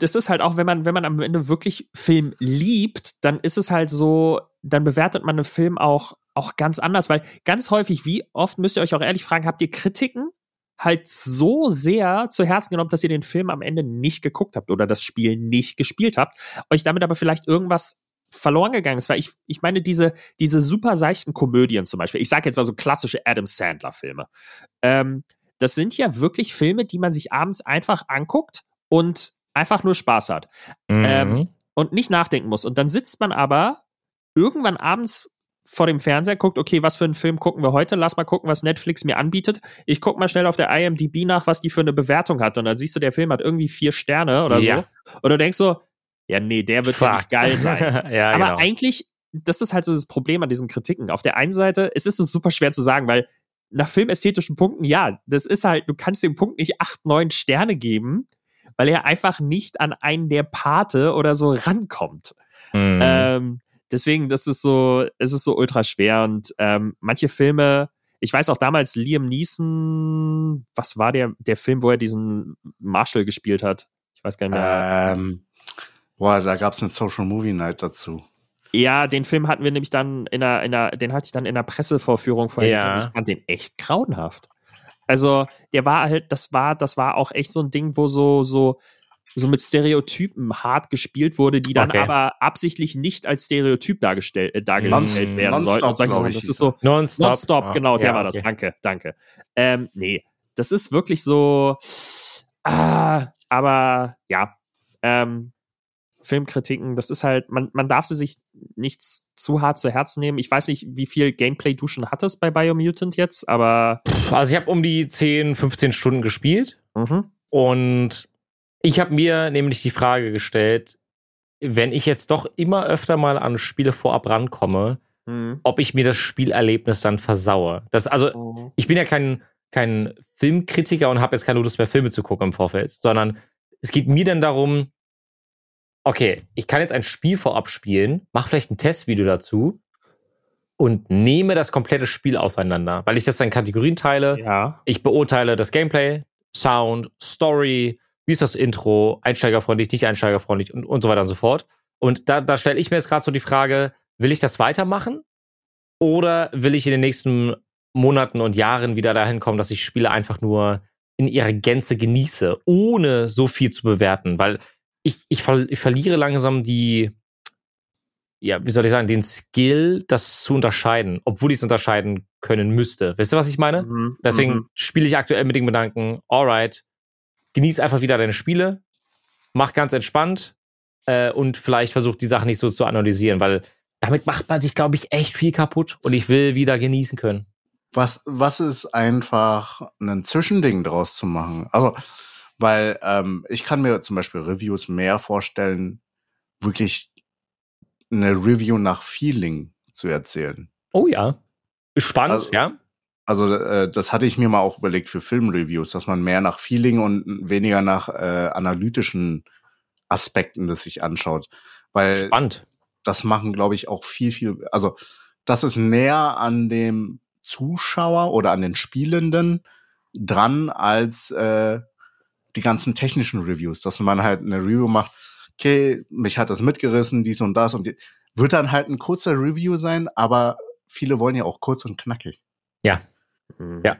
das ist halt auch, wenn man, wenn man am Ende wirklich Film liebt, dann ist es halt so, dann bewertet man einen Film auch, auch ganz anders, weil ganz häufig, wie oft müsst ihr euch auch ehrlich fragen, habt ihr Kritiken halt so sehr zu Herzen genommen, dass ihr den Film am Ende nicht geguckt habt oder das Spiel nicht gespielt habt, euch damit aber vielleicht irgendwas verloren gegangen ist, weil ich, ich meine, diese, diese super seichten Komödien zum Beispiel, ich sage jetzt mal so klassische Adam Sandler-Filme, ähm, das sind ja wirklich Filme, die man sich abends einfach anguckt und einfach nur Spaß hat Mhm. Ähm, und nicht nachdenken muss. Und dann sitzt man aber irgendwann abends vor dem Fernseher, guckt, okay, was für einen Film gucken wir heute? Lass mal gucken, was Netflix mir anbietet. Ich guck mal schnell auf der IMDb nach, was die für eine Bewertung hat. Und dann siehst du, der Film hat irgendwie vier Sterne oder Ja. so. Und du denkst so, ja, nee, der wird ja Fuck. nicht geil sein. ja, Aber genau. eigentlich, das ist halt so das Problem an diesen Kritiken. Auf der einen Seite, es ist es super schwer zu sagen, weil nach filmästhetischen Punkten, ja, das ist halt, du kannst dem Punkt nicht acht, neun Sterne geben, weil er einfach nicht an einen der Pate oder so rankommt. Mhm. Ähm, deswegen, das ist so, es ist so ultra schwer und ähm, manche Filme, ich weiß auch damals Liam Neeson, was war der, der Film, wo er diesen Marshall gespielt hat? Ich weiß gar nicht mehr. Ähm, boah, da gab es eine Social Movie Night dazu. Ja, den Film hatten wir nämlich dann in der, in der, den hatte ich dann in der Pressevorführung vorher Ja. gesehen. Ich fand den echt grauenhaft. Also, der war halt, das war, das war auch echt so ein Ding, wo so, so, so mit Stereotypen hart gespielt wurde, die dann Okay. aber absichtlich nicht als Stereotyp dargestellt, äh, dargestellt Non- werden sollten. Und solche Sachen. Das ist so, Nonstop. Nonstop, Ah, genau, der ja, war das. okay. Danke, danke. Ähm, nee, das ist wirklich so, ah, aber ja, ähm, Filmkritiken, das ist halt, man, man darf sie sich nicht zu hart zu Herzen nehmen. Ich weiß nicht, wie viel Gameplay du schon hattest bei Biomutant jetzt, aber Also ich habe um die 10, 15 Stunden gespielt mhm. und ich habe mir nämlich die Frage gestellt, wenn ich jetzt doch immer öfter mal an Spiele vorab rankomme, Mhm. ob ich mir das Spielerlebnis dann versaue. Das, also ich bin ja kein, kein Filmkritiker und habe jetzt keine Lust mehr, Filme zu gucken im Vorfeld, sondern es geht mir dann darum, okay, ich kann jetzt ein Spiel vorab spielen, mach vielleicht ein Testvideo dazu und nehme das komplette Spiel auseinander, weil ich das dann in Kategorien teile. Ja. Ich beurteile das Gameplay, Sound, Story, wie ist das Intro, einsteigerfreundlich, nicht einsteigerfreundlich und, und so weiter und so fort. Und da, da stelle ich mir jetzt gerade so die Frage, will ich das weitermachen? Oder will ich in den nächsten Monaten und Jahren wieder dahin kommen, dass ich Spiele einfach nur in ihrer Gänze genieße, ohne so viel zu bewerten? Weil ich, ich, ver ich verliere langsam die, ja, wie soll ich sagen, den Skill, das zu unterscheiden, obwohl ich es unterscheiden können müsste. Wisst ihr, was ich meine? Mhm. Deswegen Mhm. spiele ich aktuell mit dem Gedanken, alright, genieß einfach wieder deine Spiele, mach ganz entspannt äh, und vielleicht versuch die Sachen nicht so zu analysieren, weil damit macht man sich, glaube ich, echt viel kaputt und ich will wieder genießen können. Was, was ist einfach ein Zwischending draus zu machen? Also, weil ähm, ich kann mir zum Beispiel Reviews mehr vorstellen, wirklich eine Review nach Feeling zu erzählen. Oh ja. Spannend, Also- ja. Also äh, das hatte ich mir mal auch überlegt für Filmreviews, dass man mehr nach Feeling und weniger nach äh, analytischen Aspekten das sich anschaut. Weil Spannend. das machen, glaube ich, auch viel, viel, also das ist näher an dem Zuschauer oder an den Spielenden dran als äh, die ganzen technischen Reviews, dass man halt eine Review macht, okay, mich hat das mitgerissen, dies und das und die, wird dann halt ein kurzer Review sein, aber viele wollen ja auch kurz und knackig. Mhm. Ja.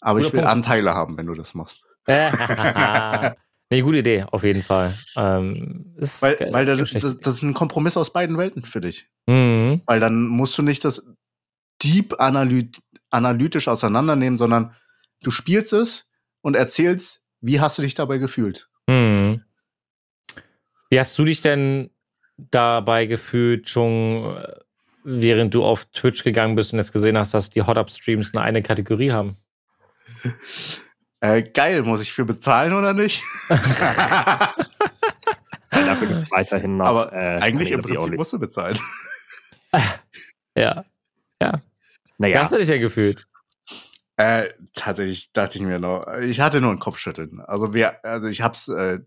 Aber Guter ich will Punkt. Anteile haben, wenn du das machst. nee, gute Idee, auf jeden Fall. Ähm, ist Weil, weil das, das, das ist ein Kompromiss aus beiden Welten für dich. Mhm. Weil dann musst du nicht das deep analy analytisch auseinandernehmen, sondern du spielst es und erzählst, wie hast du dich dabei gefühlt. Hm. Wie hast du dich denn dabei gefühlt, schon äh, während du auf Twitch gegangen bist und jetzt gesehen hast, dass die Hot Up Streams eine eigene Kategorie haben? Äh, geil, muss ich für bezahlen oder nicht? Ja, dafür gibt es weiterhin noch. Aber äh, eigentlich im Prinzip musst du bezahlen. Ja. Wie Naja, hast du dich denn gefühlt? Äh, tatsächlich dachte ich mir noch, ich hatte nur ein Kopfschütteln. Also wir, also ich hab's, äh,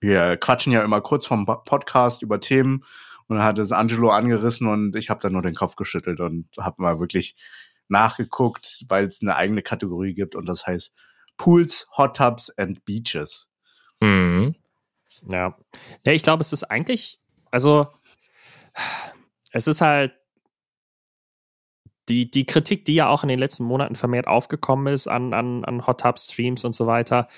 wir quatschen ja immer kurz vom Po- Podcast über Themen und dann hat es Angelo angerissen und ich habe dann nur den Kopf geschüttelt und habe mal wirklich nachgeguckt, weil es eine eigene Kategorie gibt und das heißt Pools, Hot Tubs and Beaches. Mhm. Ja. ja, ich glaube, es ist eigentlich, also es ist halt die, die Kritik, die ja auch in den letzten Monaten vermehrt aufgekommen ist an, an, an Hot Tub Streams und so weiter,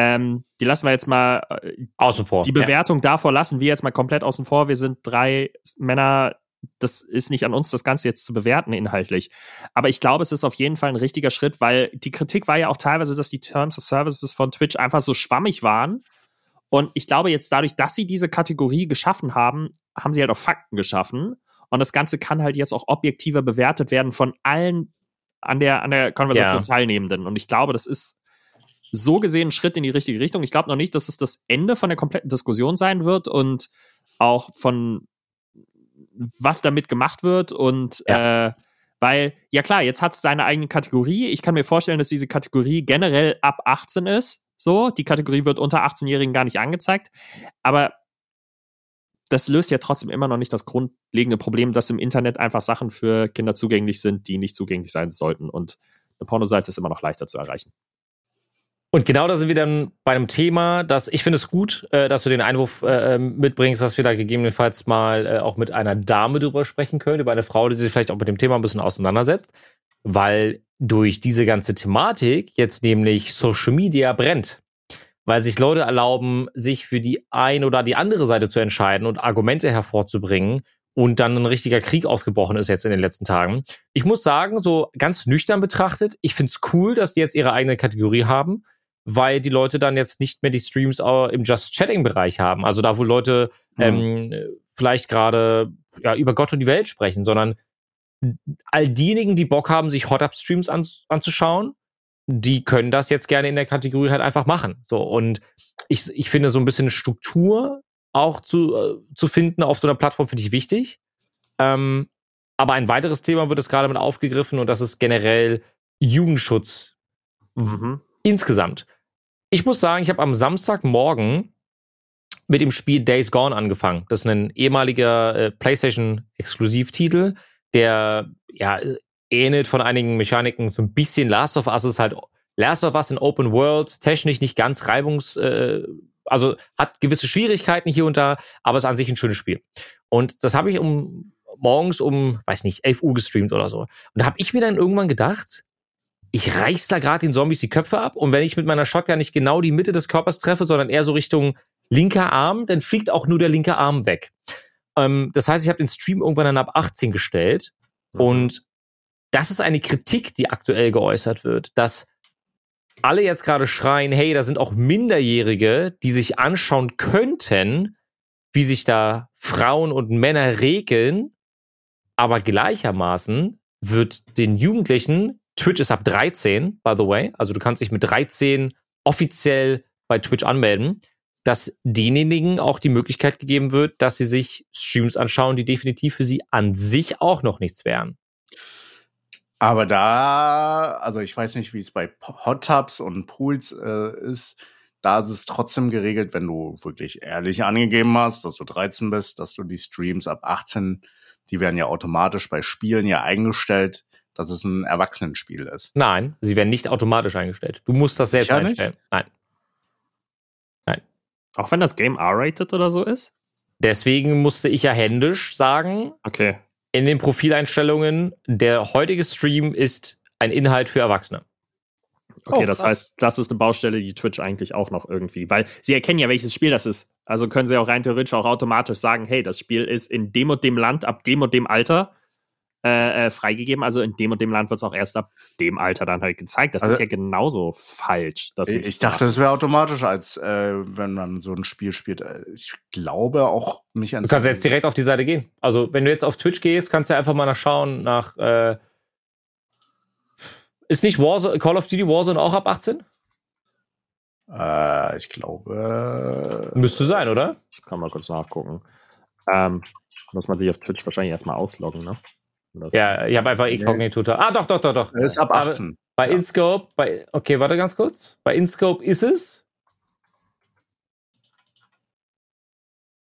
ähm, die lassen wir jetzt mal, äh, Außen vor. die Bewertung davor lassen wir jetzt mal komplett außen vor. Wir sind drei Männer, das ist nicht an uns, das Ganze jetzt zu bewerten inhaltlich. Aber ich glaube, es ist auf jeden Fall ein richtiger Schritt, weil die Kritik war ja auch teilweise, dass die Terms of Services von Twitch einfach so schwammig waren. Und ich glaube jetzt dadurch, dass sie diese Kategorie geschaffen haben, haben sie halt auch Fakten geschaffen. Und das Ganze kann halt jetzt auch objektiver bewertet werden von allen an der, an der Konversation Ja. Teilnehmenden. Und ich glaube, das ist so gesehen ein Schritt in die richtige Richtung. Ich glaube noch nicht, dass es das Ende von der kompletten Diskussion sein wird und auch von was damit gemacht wird und äh, weil, ja klar, jetzt hat es seine eigene Kategorie. Ich kann mir vorstellen, dass diese Kategorie generell ab 18 ist. So, die Kategorie wird unter 18-Jährigen gar nicht angezeigt. Aber das löst ja trotzdem immer noch nicht das grundlegende Problem, dass im Internet einfach Sachen für Kinder zugänglich sind, die nicht zugänglich sein sollten. Und eine Pornoseite ist immer noch leichter zu erreichen. Und genau da sind wir dann bei einem Thema, dass ich finde es gut, äh, dass du den Einwurf äh, ähm, mitbringst, dass wir da gegebenenfalls mal äh, auch mit einer Dame drüber sprechen können, über eine Frau, die sich vielleicht auch mit dem Thema ein bisschen auseinandersetzt, weil durch diese ganze Thematik jetzt nämlich Social Media brennt. Weil sich Leute erlauben, sich für die ein oder die andere Seite zu entscheiden und Argumente hervorzubringen und dann ein richtiger Krieg ausgebrochen ist jetzt in den letzten Tagen. Ich muss sagen, so ganz nüchtern betrachtet, ich find's cool, dass die jetzt ihre eigene Kategorie haben weil die Leute dann jetzt nicht mehr die Streams auch im Just Chatting-Bereich haben. Also da, wo Leute ähm, vielleicht gerade ja, über Gott und die Welt sprechen, sondern all diejenigen, die Bock haben, sich Hot-Up-Streams an, anzuschauen, die können das jetzt gerne in der Kategorie halt einfach machen. So, und ich, ich finde, so ein bisschen Struktur auch zu, äh, zu finden auf so einer Plattform finde ich wichtig. Ähm, aber ein weiteres Thema wird es gerade mit aufgegriffen und das ist generell Jugendschutz Mhm. Insgesamt. Ich muss sagen, ich habe am Samstagmorgen mit dem Spiel Days Gone angefangen. Das ist ein ehemaliger äh, PlayStation-Exklusivtitel, der ja ähnelt von einigen Mechaniken so ein bisschen Last of Us ist halt Last of Us in Open World, technisch nicht ganz reibungs, äh, also hat gewisse Schwierigkeiten hier und da, aber ist an sich ein schönes Spiel. Und das habe ich um morgens um, weiß nicht, 11 Uhr gestreamt oder so. Und da habe ich mir dann irgendwann gedacht, ich reiß da gerade den Zombies die Köpfe ab und wenn ich mit meiner Shotgun nicht genau die Mitte des Körpers treffe, sondern eher so Richtung linker Arm, dann fliegt auch nur der linke Arm weg. Ähm, das heißt, ich habe den Stream irgendwann dann ab 18 gestellt und das ist eine Kritik, die aktuell geäußert wird, dass alle jetzt gerade schreien, hey, da sind auch Minderjährige, die sich anschauen könnten, wie sich da Frauen und Männer regeln, aber gleichermaßen wird den Jugendlichen, Twitch ist ab 13, by the way, also du kannst dich mit 13 offiziell bei Twitch anmelden, dass denjenigen auch die Möglichkeit gegeben wird, dass sie sich Streams anschauen, die definitiv für sie an sich auch noch nichts wären. Aber da, also ich weiß nicht, wie es bei Hot Tubs und Pools äh, ist. Da ist es trotzdem geregelt, wenn du wirklich ehrlich angegeben hast, dass du 13 bist, dass du die Streams ab 18, die werden ja automatisch bei Spielen ja eingestellt, dass es ein Erwachsenenspiel ist. Nein, sie werden nicht automatisch eingestellt. Du musst das selbst Sicher nicht? einstellen. Nein. Auch wenn das Game R-rated oder so ist? Deswegen musste ich ja händisch sagen, Okay. in den Profileinstellungen, der heutige Stream ist ein Inhalt für Erwachsene. Okay, Oh, das heißt, das ist eine Baustelle, die Twitch eigentlich auch noch irgendwie, weil sie erkennen ja, welches Spiel das ist. Also können sie auch rein theoretisch auch automatisch sagen, hey, das Spiel ist in dem und dem Land, ab dem und dem Alter. Äh, äh, freigegeben. Also in dem und dem Land wird es auch erst ab dem Alter dann halt gezeigt. Das Also- ist ja genauso falsch. Das Ich, ich dachte, das wäre automatisch, als äh, wenn man so ein Spiel spielt. Äh, Ich glaube auch mich an. Du kannst jetzt direkt auf die Seite gehen. Also, wenn du jetzt auf Twitch gehst, kannst du einfach mal nachschauen nach. Äh, ist nicht Warzone, Call of Duty Warzone auch ab 18? Äh, ich glaube. Müsste sein, oder? Ich kann mal kurz nachgucken. Ähm, muss man sich auf Twitch wahrscheinlich erstmal ausloggen, ne? Das- Ja, ich habe einfach Inkognito. Ah, doch, doch, doch, doch. Er ist ab Aber 18. Bei Ja. InScope, bei, okay, warte ganz kurz. Bei InScope ist es.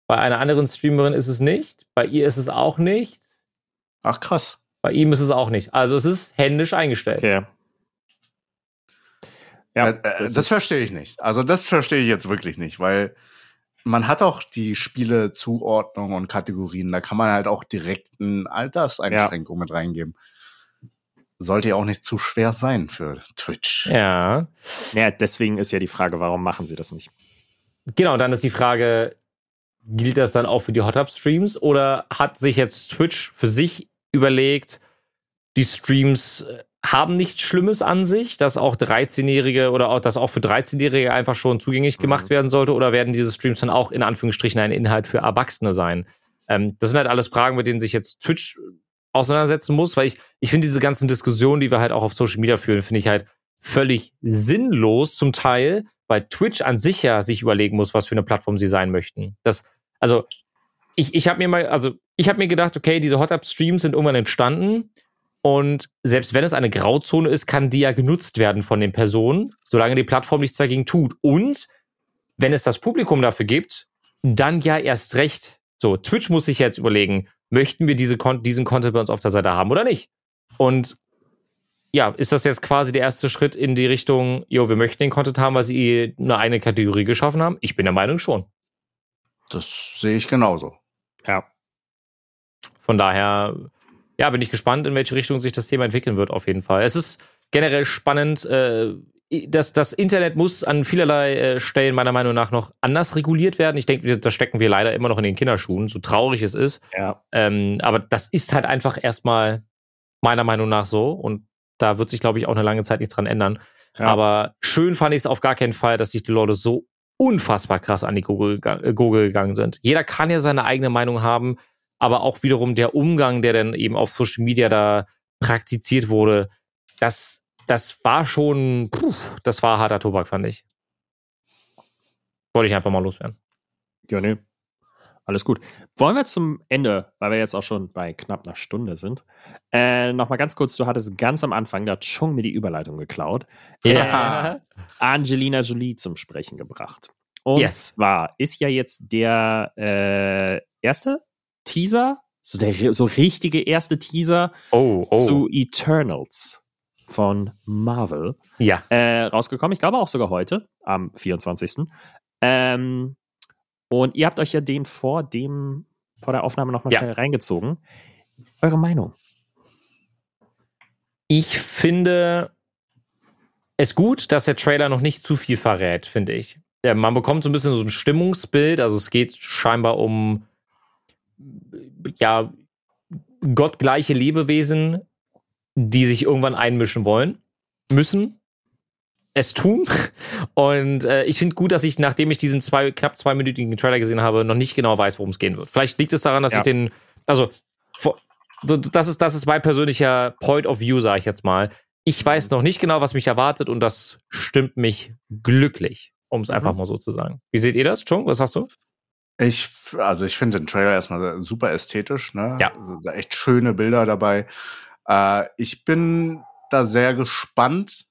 Bei einer anderen Streamerin ist es nicht. Bei ihr ist es auch nicht. Ach krass. Bei ihm ist es auch nicht. Also es ist händisch eingestellt. Okay. Ja, äh, äh, das ist- verstehe ich nicht. Also das verstehe ich jetzt wirklich nicht, weil man hat auch die Spielezuordnung und Kategorien. Da kann man halt auch direkt eine Alterseinschränkung mit reingeben. Sollte ja auch nicht zu schwer sein für Twitch. Ja. Ja, deswegen ist ja die Frage, warum machen sie das nicht? Genau, dann ist die Frage, gilt das dann auch für die Hot Up Streams oder hat sich jetzt Twitch für sich überlegt, die Streams äh, haben nichts Schlimmes an sich, dass auch 13-Jährige oder auch, dass auch für 13-Jährige einfach schon zugänglich gemacht werden sollte oder werden diese Streams dann auch in Anführungsstrichen ein Inhalt für Erwachsene sein? Ähm, das sind halt alles Fragen, mit denen sich jetzt Twitch auseinandersetzen muss, weil ich, ich finde diese ganzen Diskussionen, die wir halt auch auf Social Media führen, finde ich halt völlig sinnlos zum Teil, weil Twitch an sich ja sich überlegen muss, was für eine Plattform sie sein möchten. Das, also, ich, ich habe mir mal, also, ich habe mir gedacht, okay, diese Hot-Up-Streams sind irgendwann entstanden und selbst wenn es eine Grauzone ist, kann die ja genutzt werden von den Personen, solange die Plattform nichts dagegen tut. Und wenn es das Publikum dafür gibt, dann ja erst recht. So, Twitch muss sich jetzt überlegen, möchten wir diese, Kon- diesen Content bei uns auf der Seite haben oder nicht? Und ja, ist das jetzt quasi der erste Schritt in die Richtung, jo, wir möchten den Content haben, weil sie eine eigene Kategorie geschaffen haben? Ich bin der Meinung schon. Das sehe ich genauso. Ja. Von daher, ja, bin ich gespannt, in welche Richtung sich das Thema entwickeln wird, auf jeden Fall. Es ist generell spannend. Äh, das, das Internet muss an vielerlei äh, Stellen meiner Meinung nach noch anders reguliert werden. Ich denke, da stecken wir leider immer noch in den Kinderschuhen, so traurig es ist. Ja. Ähm, aber das ist halt einfach erstmal meiner Meinung nach so. Und da wird sich, glaube ich, auch eine lange Zeit nichts dran ändern. Ja. Aber schön fand ich es auf gar keinen Fall, dass sich die Leute so unfassbar krass an die Gurgel, äh, Gurgel gegangen sind. Jeder kann ja seine eigene Meinung haben, aber auch wiederum der Umgang, der dann eben auf Social Media da praktiziert wurde, das, das war schon, puh, das war harter Tobak, fand ich. Wollte ich einfach mal loswerden. Ja, nee. Alles gut. Wollen wir zum Ende, weil wir jetzt auch schon bei knapp einer Stunde sind, äh, nochmal ganz kurz, du hattest ganz am Anfang, da hat Chung mir die Überleitung geklaut, Ja. Angelina Jolie zum Sprechen gebracht. Und Yes. zwar ist ja jetzt der äh, erste Teaser, so der so richtige erste Teaser Oh, oh. zu Eternals von Marvel ja. äh, rausgekommen. Ich glaube auch sogar heute, am 24. Ähm, und ihr habt euch ja den vor dem, vor der Aufnahme nochmal Ja. schnell reingezogen. Eure Meinung? Ich finde es gut, dass der Trailer noch nicht zu viel verrät, finde ich. Ja, man bekommt so ein bisschen so ein Stimmungsbild. Also es geht scheinbar um ja gottgleiche Lebewesen, die sich irgendwann einmischen wollen, müssen, es tun. Und äh, ich finde gut, dass ich, nachdem ich diesen zwei, knapp zweiminütigen Trailer gesehen habe, noch nicht genau weiß, worum es gehen wird. Vielleicht liegt es daran, dass Ja. ich den, also das ist, das ist mein persönlicher Point of View, sage ich jetzt mal. Ich weiß noch nicht genau, was mich erwartet und das stimmt mich glücklich, um es einfach mal so zu sagen. Wie seht ihr das, Chung? Was hast du? Ich, also ich finde den Trailer erstmal super ästhetisch, ne? Ja. Also, echt schöne Bilder dabei. Äh, ich bin da sehr gespannt,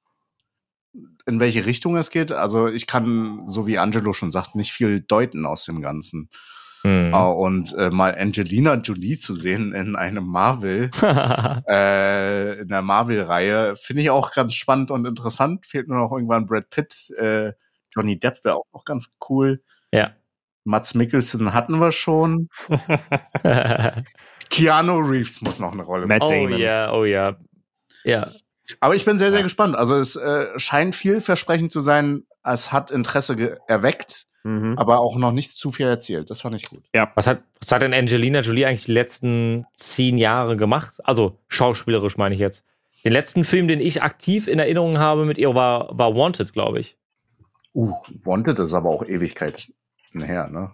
in welche Richtung es geht. Also ich kann, so wie Angelo schon sagt, nicht viel deuten aus dem Ganzen. Hm. Äh, und äh, mal Angelina Jolie zu sehen in einem Marvel, äh, in der Marvel-Reihe, finde ich auch ganz spannend und interessant. Fehlt nur noch irgendwann Brad Pitt. Äh, Johnny Depp wäre auch noch ganz cool. ja. Mats Mikkelsen hatten wir schon. Keanu Reeves muss noch eine Rolle Matt machen. oh ja, oh ja. Ja. Aber ich bin sehr, sehr Ja. gespannt. Also es äh, scheint vielversprechend zu sein. Es hat Interesse erweckt. Mhm. aber auch noch nicht zu viel erzählt. Das fand ich gut. Was hat, was hat denn Angelina Jolie eigentlich die letzten zehn Jahre gemacht? Also schauspielerisch meine ich jetzt. Den letzten Film, den ich aktiv in Erinnerung habe mit ihr, war, war Wanted, glaube ich. Uh, Wanted ist aber auch Ewigkeit her, ne?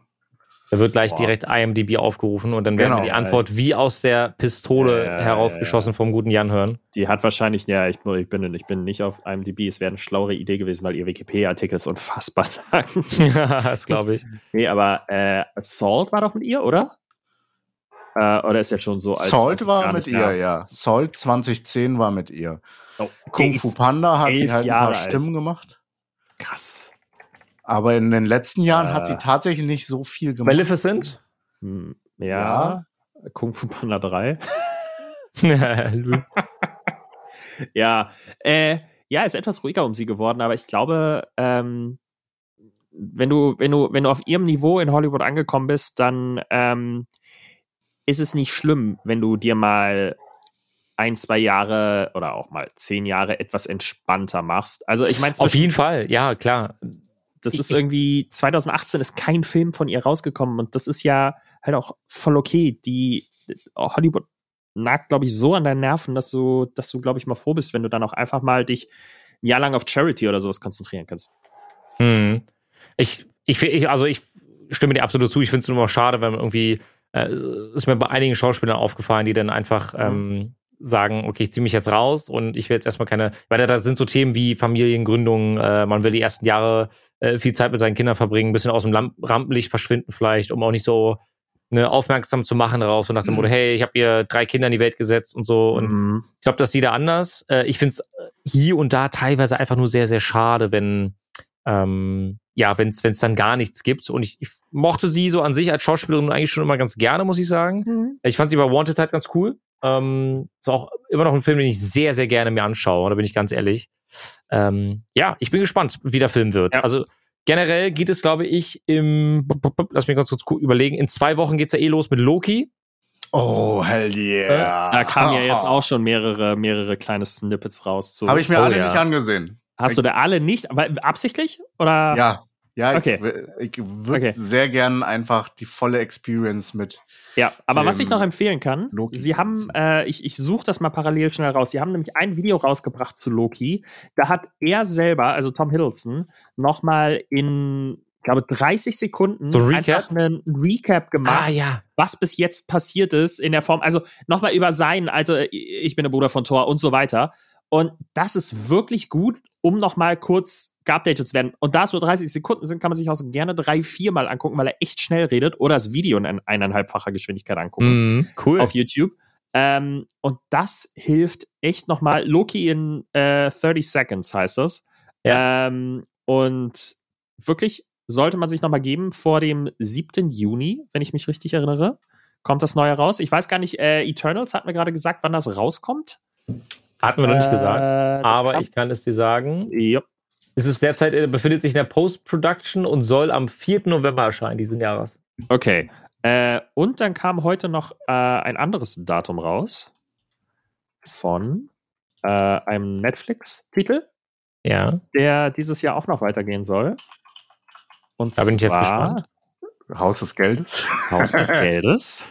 Da wird gleich Boah. direkt IMDb aufgerufen und dann werden Genau. wir die Antwort wie aus der Pistole Ja, ja, herausgeschossen vom guten Jan hören. Die hat wahrscheinlich, ja, ich, ich, bin, ich bin nicht auf IMDb, es wäre eine schlauere Idee gewesen, weil ihr Wikipedia-Artikel ist unfassbar lang. das glaube ich. nee, aber äh, Salt war doch mit ihr, oder? Äh, oder ist jetzt schon so alt? Salt war mit ihr, mehr- ja. Salt 2010 war mit ihr. Oh, Kung Fu Panda hat sie halt ein Jahre paar alt. Stimmen gemacht. Krass. Aber in den letzten Jahren hat Äh. sie tatsächlich nicht so viel gemacht. Maleficent? Hm, ja. Kung Fu Panda 3. Ja, äh, ja, ist etwas ruhiger um sie geworden, aber ich glaube, ähm, wenn du, wenn du, wenn du auf ihrem Niveau in Hollywood angekommen bist, dann ähm, ist es nicht schlimm, wenn du dir mal ein, zwei Jahre oder auch mal zehn Jahre etwas entspannter machst. Also ich meine, Auf jeden Fall, ja, klar. Das ich- ist irgendwie 2018 ist kein Film von ihr rausgekommen und das ist ja halt auch voll okay. Die Hollywood nagt, glaube ich, so an deinen Nerven, dass du, dass du, glaube ich, mal froh bist, wenn du dann auch einfach mal dich ein Jahr lang auf Charity oder sowas konzentrieren kannst. Hm. Ich, ich, ich, also ich stimme dir absolut zu. Ich finde es nur mal schade, wenn man irgendwie, äh, ist mir bei einigen Schauspielern aufgefallen, die dann einfach ähm, sagen, okay, ich ziehe mich jetzt raus und ich will jetzt erstmal keine, weil da, sind so Themen wie Familiengründung, äh, man will die ersten Jahre äh, viel Zeit mit seinen Kindern verbringen, ein bisschen aus dem Lamp Rampenlicht verschwinden vielleicht, um auch nicht so ne, aufmerksam zu machen raus und nach dem Motto, hey, ich habe hier drei Kinder in die Welt gesetzt und so und Mhm. ich glaube, das sieht da anders. Äh, ich finde es hier und da teilweise einfach nur sehr, sehr schade, wenn ähm, ja, wenn es dann gar nichts gibt. Und ich, ich mochte sie so an sich als Schauspielerin eigentlich schon immer ganz gerne, muss ich sagen. Ich fand sie bei Wanted halt ganz cool. Ähm, ist auch immer noch ein Film, den ich sehr, sehr gerne mir anschaue, da bin ich ganz ehrlich. Ähm, ja, ich bin gespannt, wie der Film wird. Ja. Also generell geht es, glaube ich, im, lass mich ganz kurz überlegen, in zwei Wochen geht's ja eh los mit Loki. Oh, hell yeah. Da kamen ja jetzt auch schon mehrere, mehrere kleine Snippets raus. Habe ich mir Oh, alle ja. nicht angesehen. Hast du da alle nicht? Aber absichtlich? Oder? Ja. Ja, Okay. ich, ich würde Okay. sehr gern einfach die volle Experience mit. Ja, aber was ich noch empfehlen kann, Loki. sie haben, äh, ich, ich suche das mal parallel schnell raus, sie haben nämlich ein Video rausgebracht zu Loki. Da hat er selber, also Tom Hiddleston, nochmal in, ich glaube, 30 Sekunden So ein Recap? einfach einen Recap gemacht, Ah, ja. was bis jetzt passiert ist in der Form, also nochmal über sein, also äh, ich bin der Bruder von Thor und so weiter. Und das ist wirklich gut, um nochmal kurz geupdatet zu werden. Und da es nur 30 Sekunden sind, kann man sich auch gerne drei, viermal angucken, weil er echt schnell redet oder das Video in ein- eineinhalbfacher Geschwindigkeit angucken Mhm, cool. auf YouTube. Ähm, und das hilft echt nochmal. Loki in äh, 30 Seconds heißt das. Ähm, und wirklich sollte man sich nochmal geben vor dem 7. Juni, wenn ich mich richtig erinnere. Kommt das neue raus? Ich weiß gar nicht, äh, Eternals hat mir gerade gesagt, wann das rauskommt. Hatten wir noch nicht gesagt. Äh, Aber kam- ich kann es dir sagen. Ja. Es ist derzeit, äh, befindet sich in der Post-Production und soll am 4. November erscheinen diesen Jahres. Okay. Äh, und dann kam heute noch äh, ein anderes Datum raus von äh, einem Netflix-Titel. Ja. der dieses Jahr auch noch weitergehen soll. Und Da bin ich jetzt gespannt. Haus des Geldes. Haus des Geldes.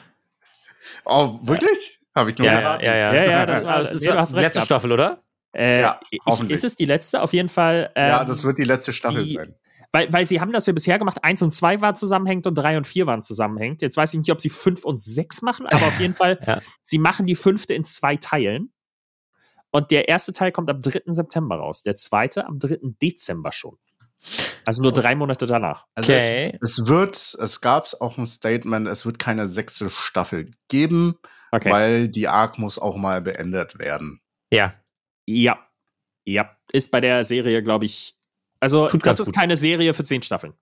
Oh, wirklich? Habe ich nur Ja, ja, geraten. ja, ja. Ja, ja, das war- es ist nee, du hast recht letzte gehabt. Staffel, oder? Äh, Ja, ich, hoffentlich. ist es die letzte? Auf jeden Fall. Ähm, ja, das wird die letzte Staffel die- sein. weil, weil sie haben das ja bisher gemacht, eins und zwei war zusammenhängend und drei und vier waren zusammenhängend. Jetzt weiß ich nicht, ob sie fünf und sechs machen, aber auf jeden Fall, Ja. sie machen die fünfte in zwei Teilen. Und der erste Teil kommt am 3. September raus, der zweite am 3. Dezember schon. Also nur drei Monate danach. Also Okay. es, es wird, es gab auch ein Statement, es wird keine sechste Staffel geben, Okay. weil die Arc muss auch mal beendet werden. Ja. Ja. Ja. Ist bei der Serie, glaube ich. Also, Tut das ist gut. keine Serie für zehn Staffeln.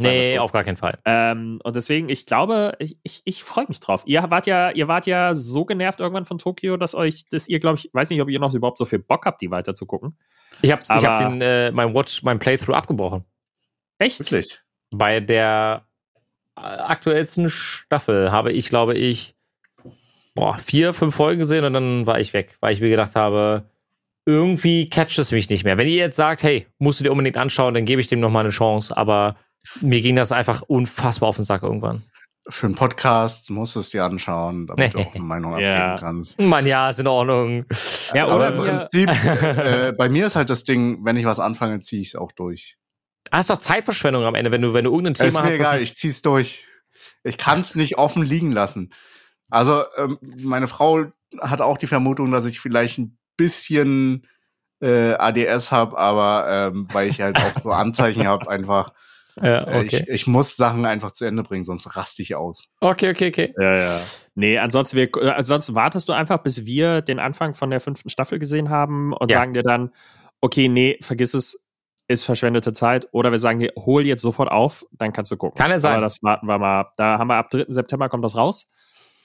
Nee, so. auf gar keinen Fall. Ähm, und deswegen, ich glaube, ich, ich, ich freue mich drauf. Ihr wart ja, ihr wart ja so genervt irgendwann von Tokio, dass euch, dass ihr, glaube ich, weiß nicht, ob ihr noch überhaupt so viel Bock habt, die weiter zu gucken. Ich habe ich hab den, äh, mein Watch, mein Playthrough abgebrochen. Echt? Wirklich? Bei der äh, aktuellsten Staffel habe ich, glaube ich, boah, vier, fünf Folgen gesehen und dann war ich weg, weil ich mir gedacht habe, irgendwie catcht es mich nicht mehr. Wenn ihr jetzt sagt, hey, musst du dir unbedingt anschauen, dann gebe ich dem nochmal eine Chance, aber mir ging das einfach unfassbar auf den Sack irgendwann. Für einen Podcast musst du es dir anschauen, damit du auch eine Meinung Ja. abgeben kannst. Mann, ja, ist in Ordnung. Ja, Aber oder im wir, Prinzip, äh, bei mir ist halt das Ding, wenn ich was anfange, ziehe ich es auch durch. Ah, ist doch Zeitverschwendung am Ende, wenn du, wenn du irgendein ist Thema mir hast. egal, das ich zieh's durch. Ich kann es nicht offen liegen lassen. Also ähm, meine Frau hat auch die Vermutung, dass ich vielleicht ein bisschen äh, ADS habe, aber ähm, weil ich halt auch so Anzeichen habe, einfach. ja, Äh, okay. ich, ich muss Sachen einfach zu Ende bringen, sonst raste ich aus. okay, okay, okay. ja, ja. Nee, ansonsten, wir, ansonsten wartest du einfach, bis wir den Anfang von der fünften Staffel gesehen haben und Ja. sagen dir dann, okay, nee, vergiss es, ist verschwendete Zeit. Oder wir sagen dir, hol jetzt sofort auf, dann kannst du gucken. Kann ja sein. Aber das warten wir mal. ab. Da haben wir ab 3. September kommt das raus.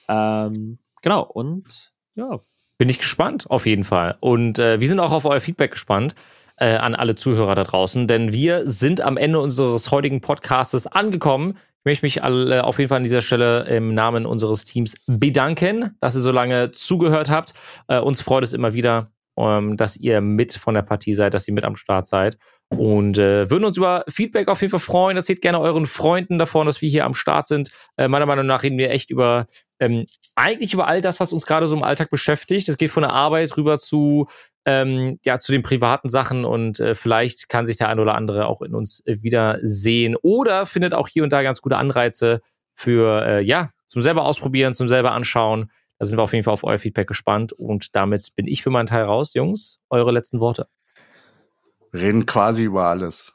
Ähm, genau, und ja. Bin ich gespannt, auf jeden Fall. Und äh, wir sind auch auf euer Feedback gespannt äh, an alle Zuhörer da draußen, denn wir sind am Ende unseres heutigen Podcastes angekommen. Ich möchte mich alle, auf jeden Fall an dieser Stelle im Namen unseres Teams bedanken, dass ihr so lange zugehört habt. Äh, uns freut es immer wieder, ähm, dass ihr mit von der Partie seid, dass ihr mit am Start seid. Und äh, würden uns über Feedback auf jeden Fall freuen. Erzählt gerne euren Freunden davon, dass wir hier am Start sind. Äh, meiner Meinung nach reden wir echt über ähm, eigentlich über all das, was uns gerade so im Alltag beschäftigt. Das geht von der Arbeit rüber zu ähm, ja zu den privaten Sachen und äh, vielleicht kann sich der ein oder andere auch in uns äh, wieder sehen oder findet auch hier und da ganz gute Anreize für äh, ja zum selber ausprobieren, zum selber anschauen. Da sind wir auf jeden Fall auf euer Feedback gespannt und damit bin ich für meinen Teil raus, Jungs. Eure letzten Worte. Reden quasi über alles.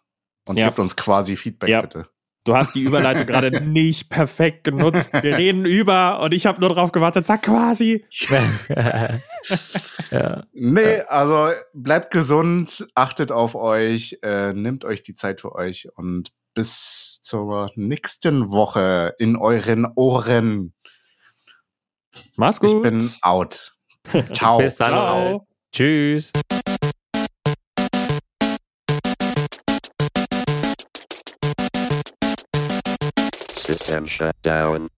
Und Ja. gibt uns quasi Feedback, Ja. bitte. Du hast die Überleitung gerade nicht perfekt genutzt. Wir reden über und ich habe nur drauf gewartet, sag quasi. ja. Nee, also bleibt gesund, achtet auf euch, äh, nehmt euch die Zeit für euch und bis zur nächsten Woche in euren Ohren. Macht's gut. Ich bin out. Ciao. Bis dann. Ciao. Tschüss. System shut down.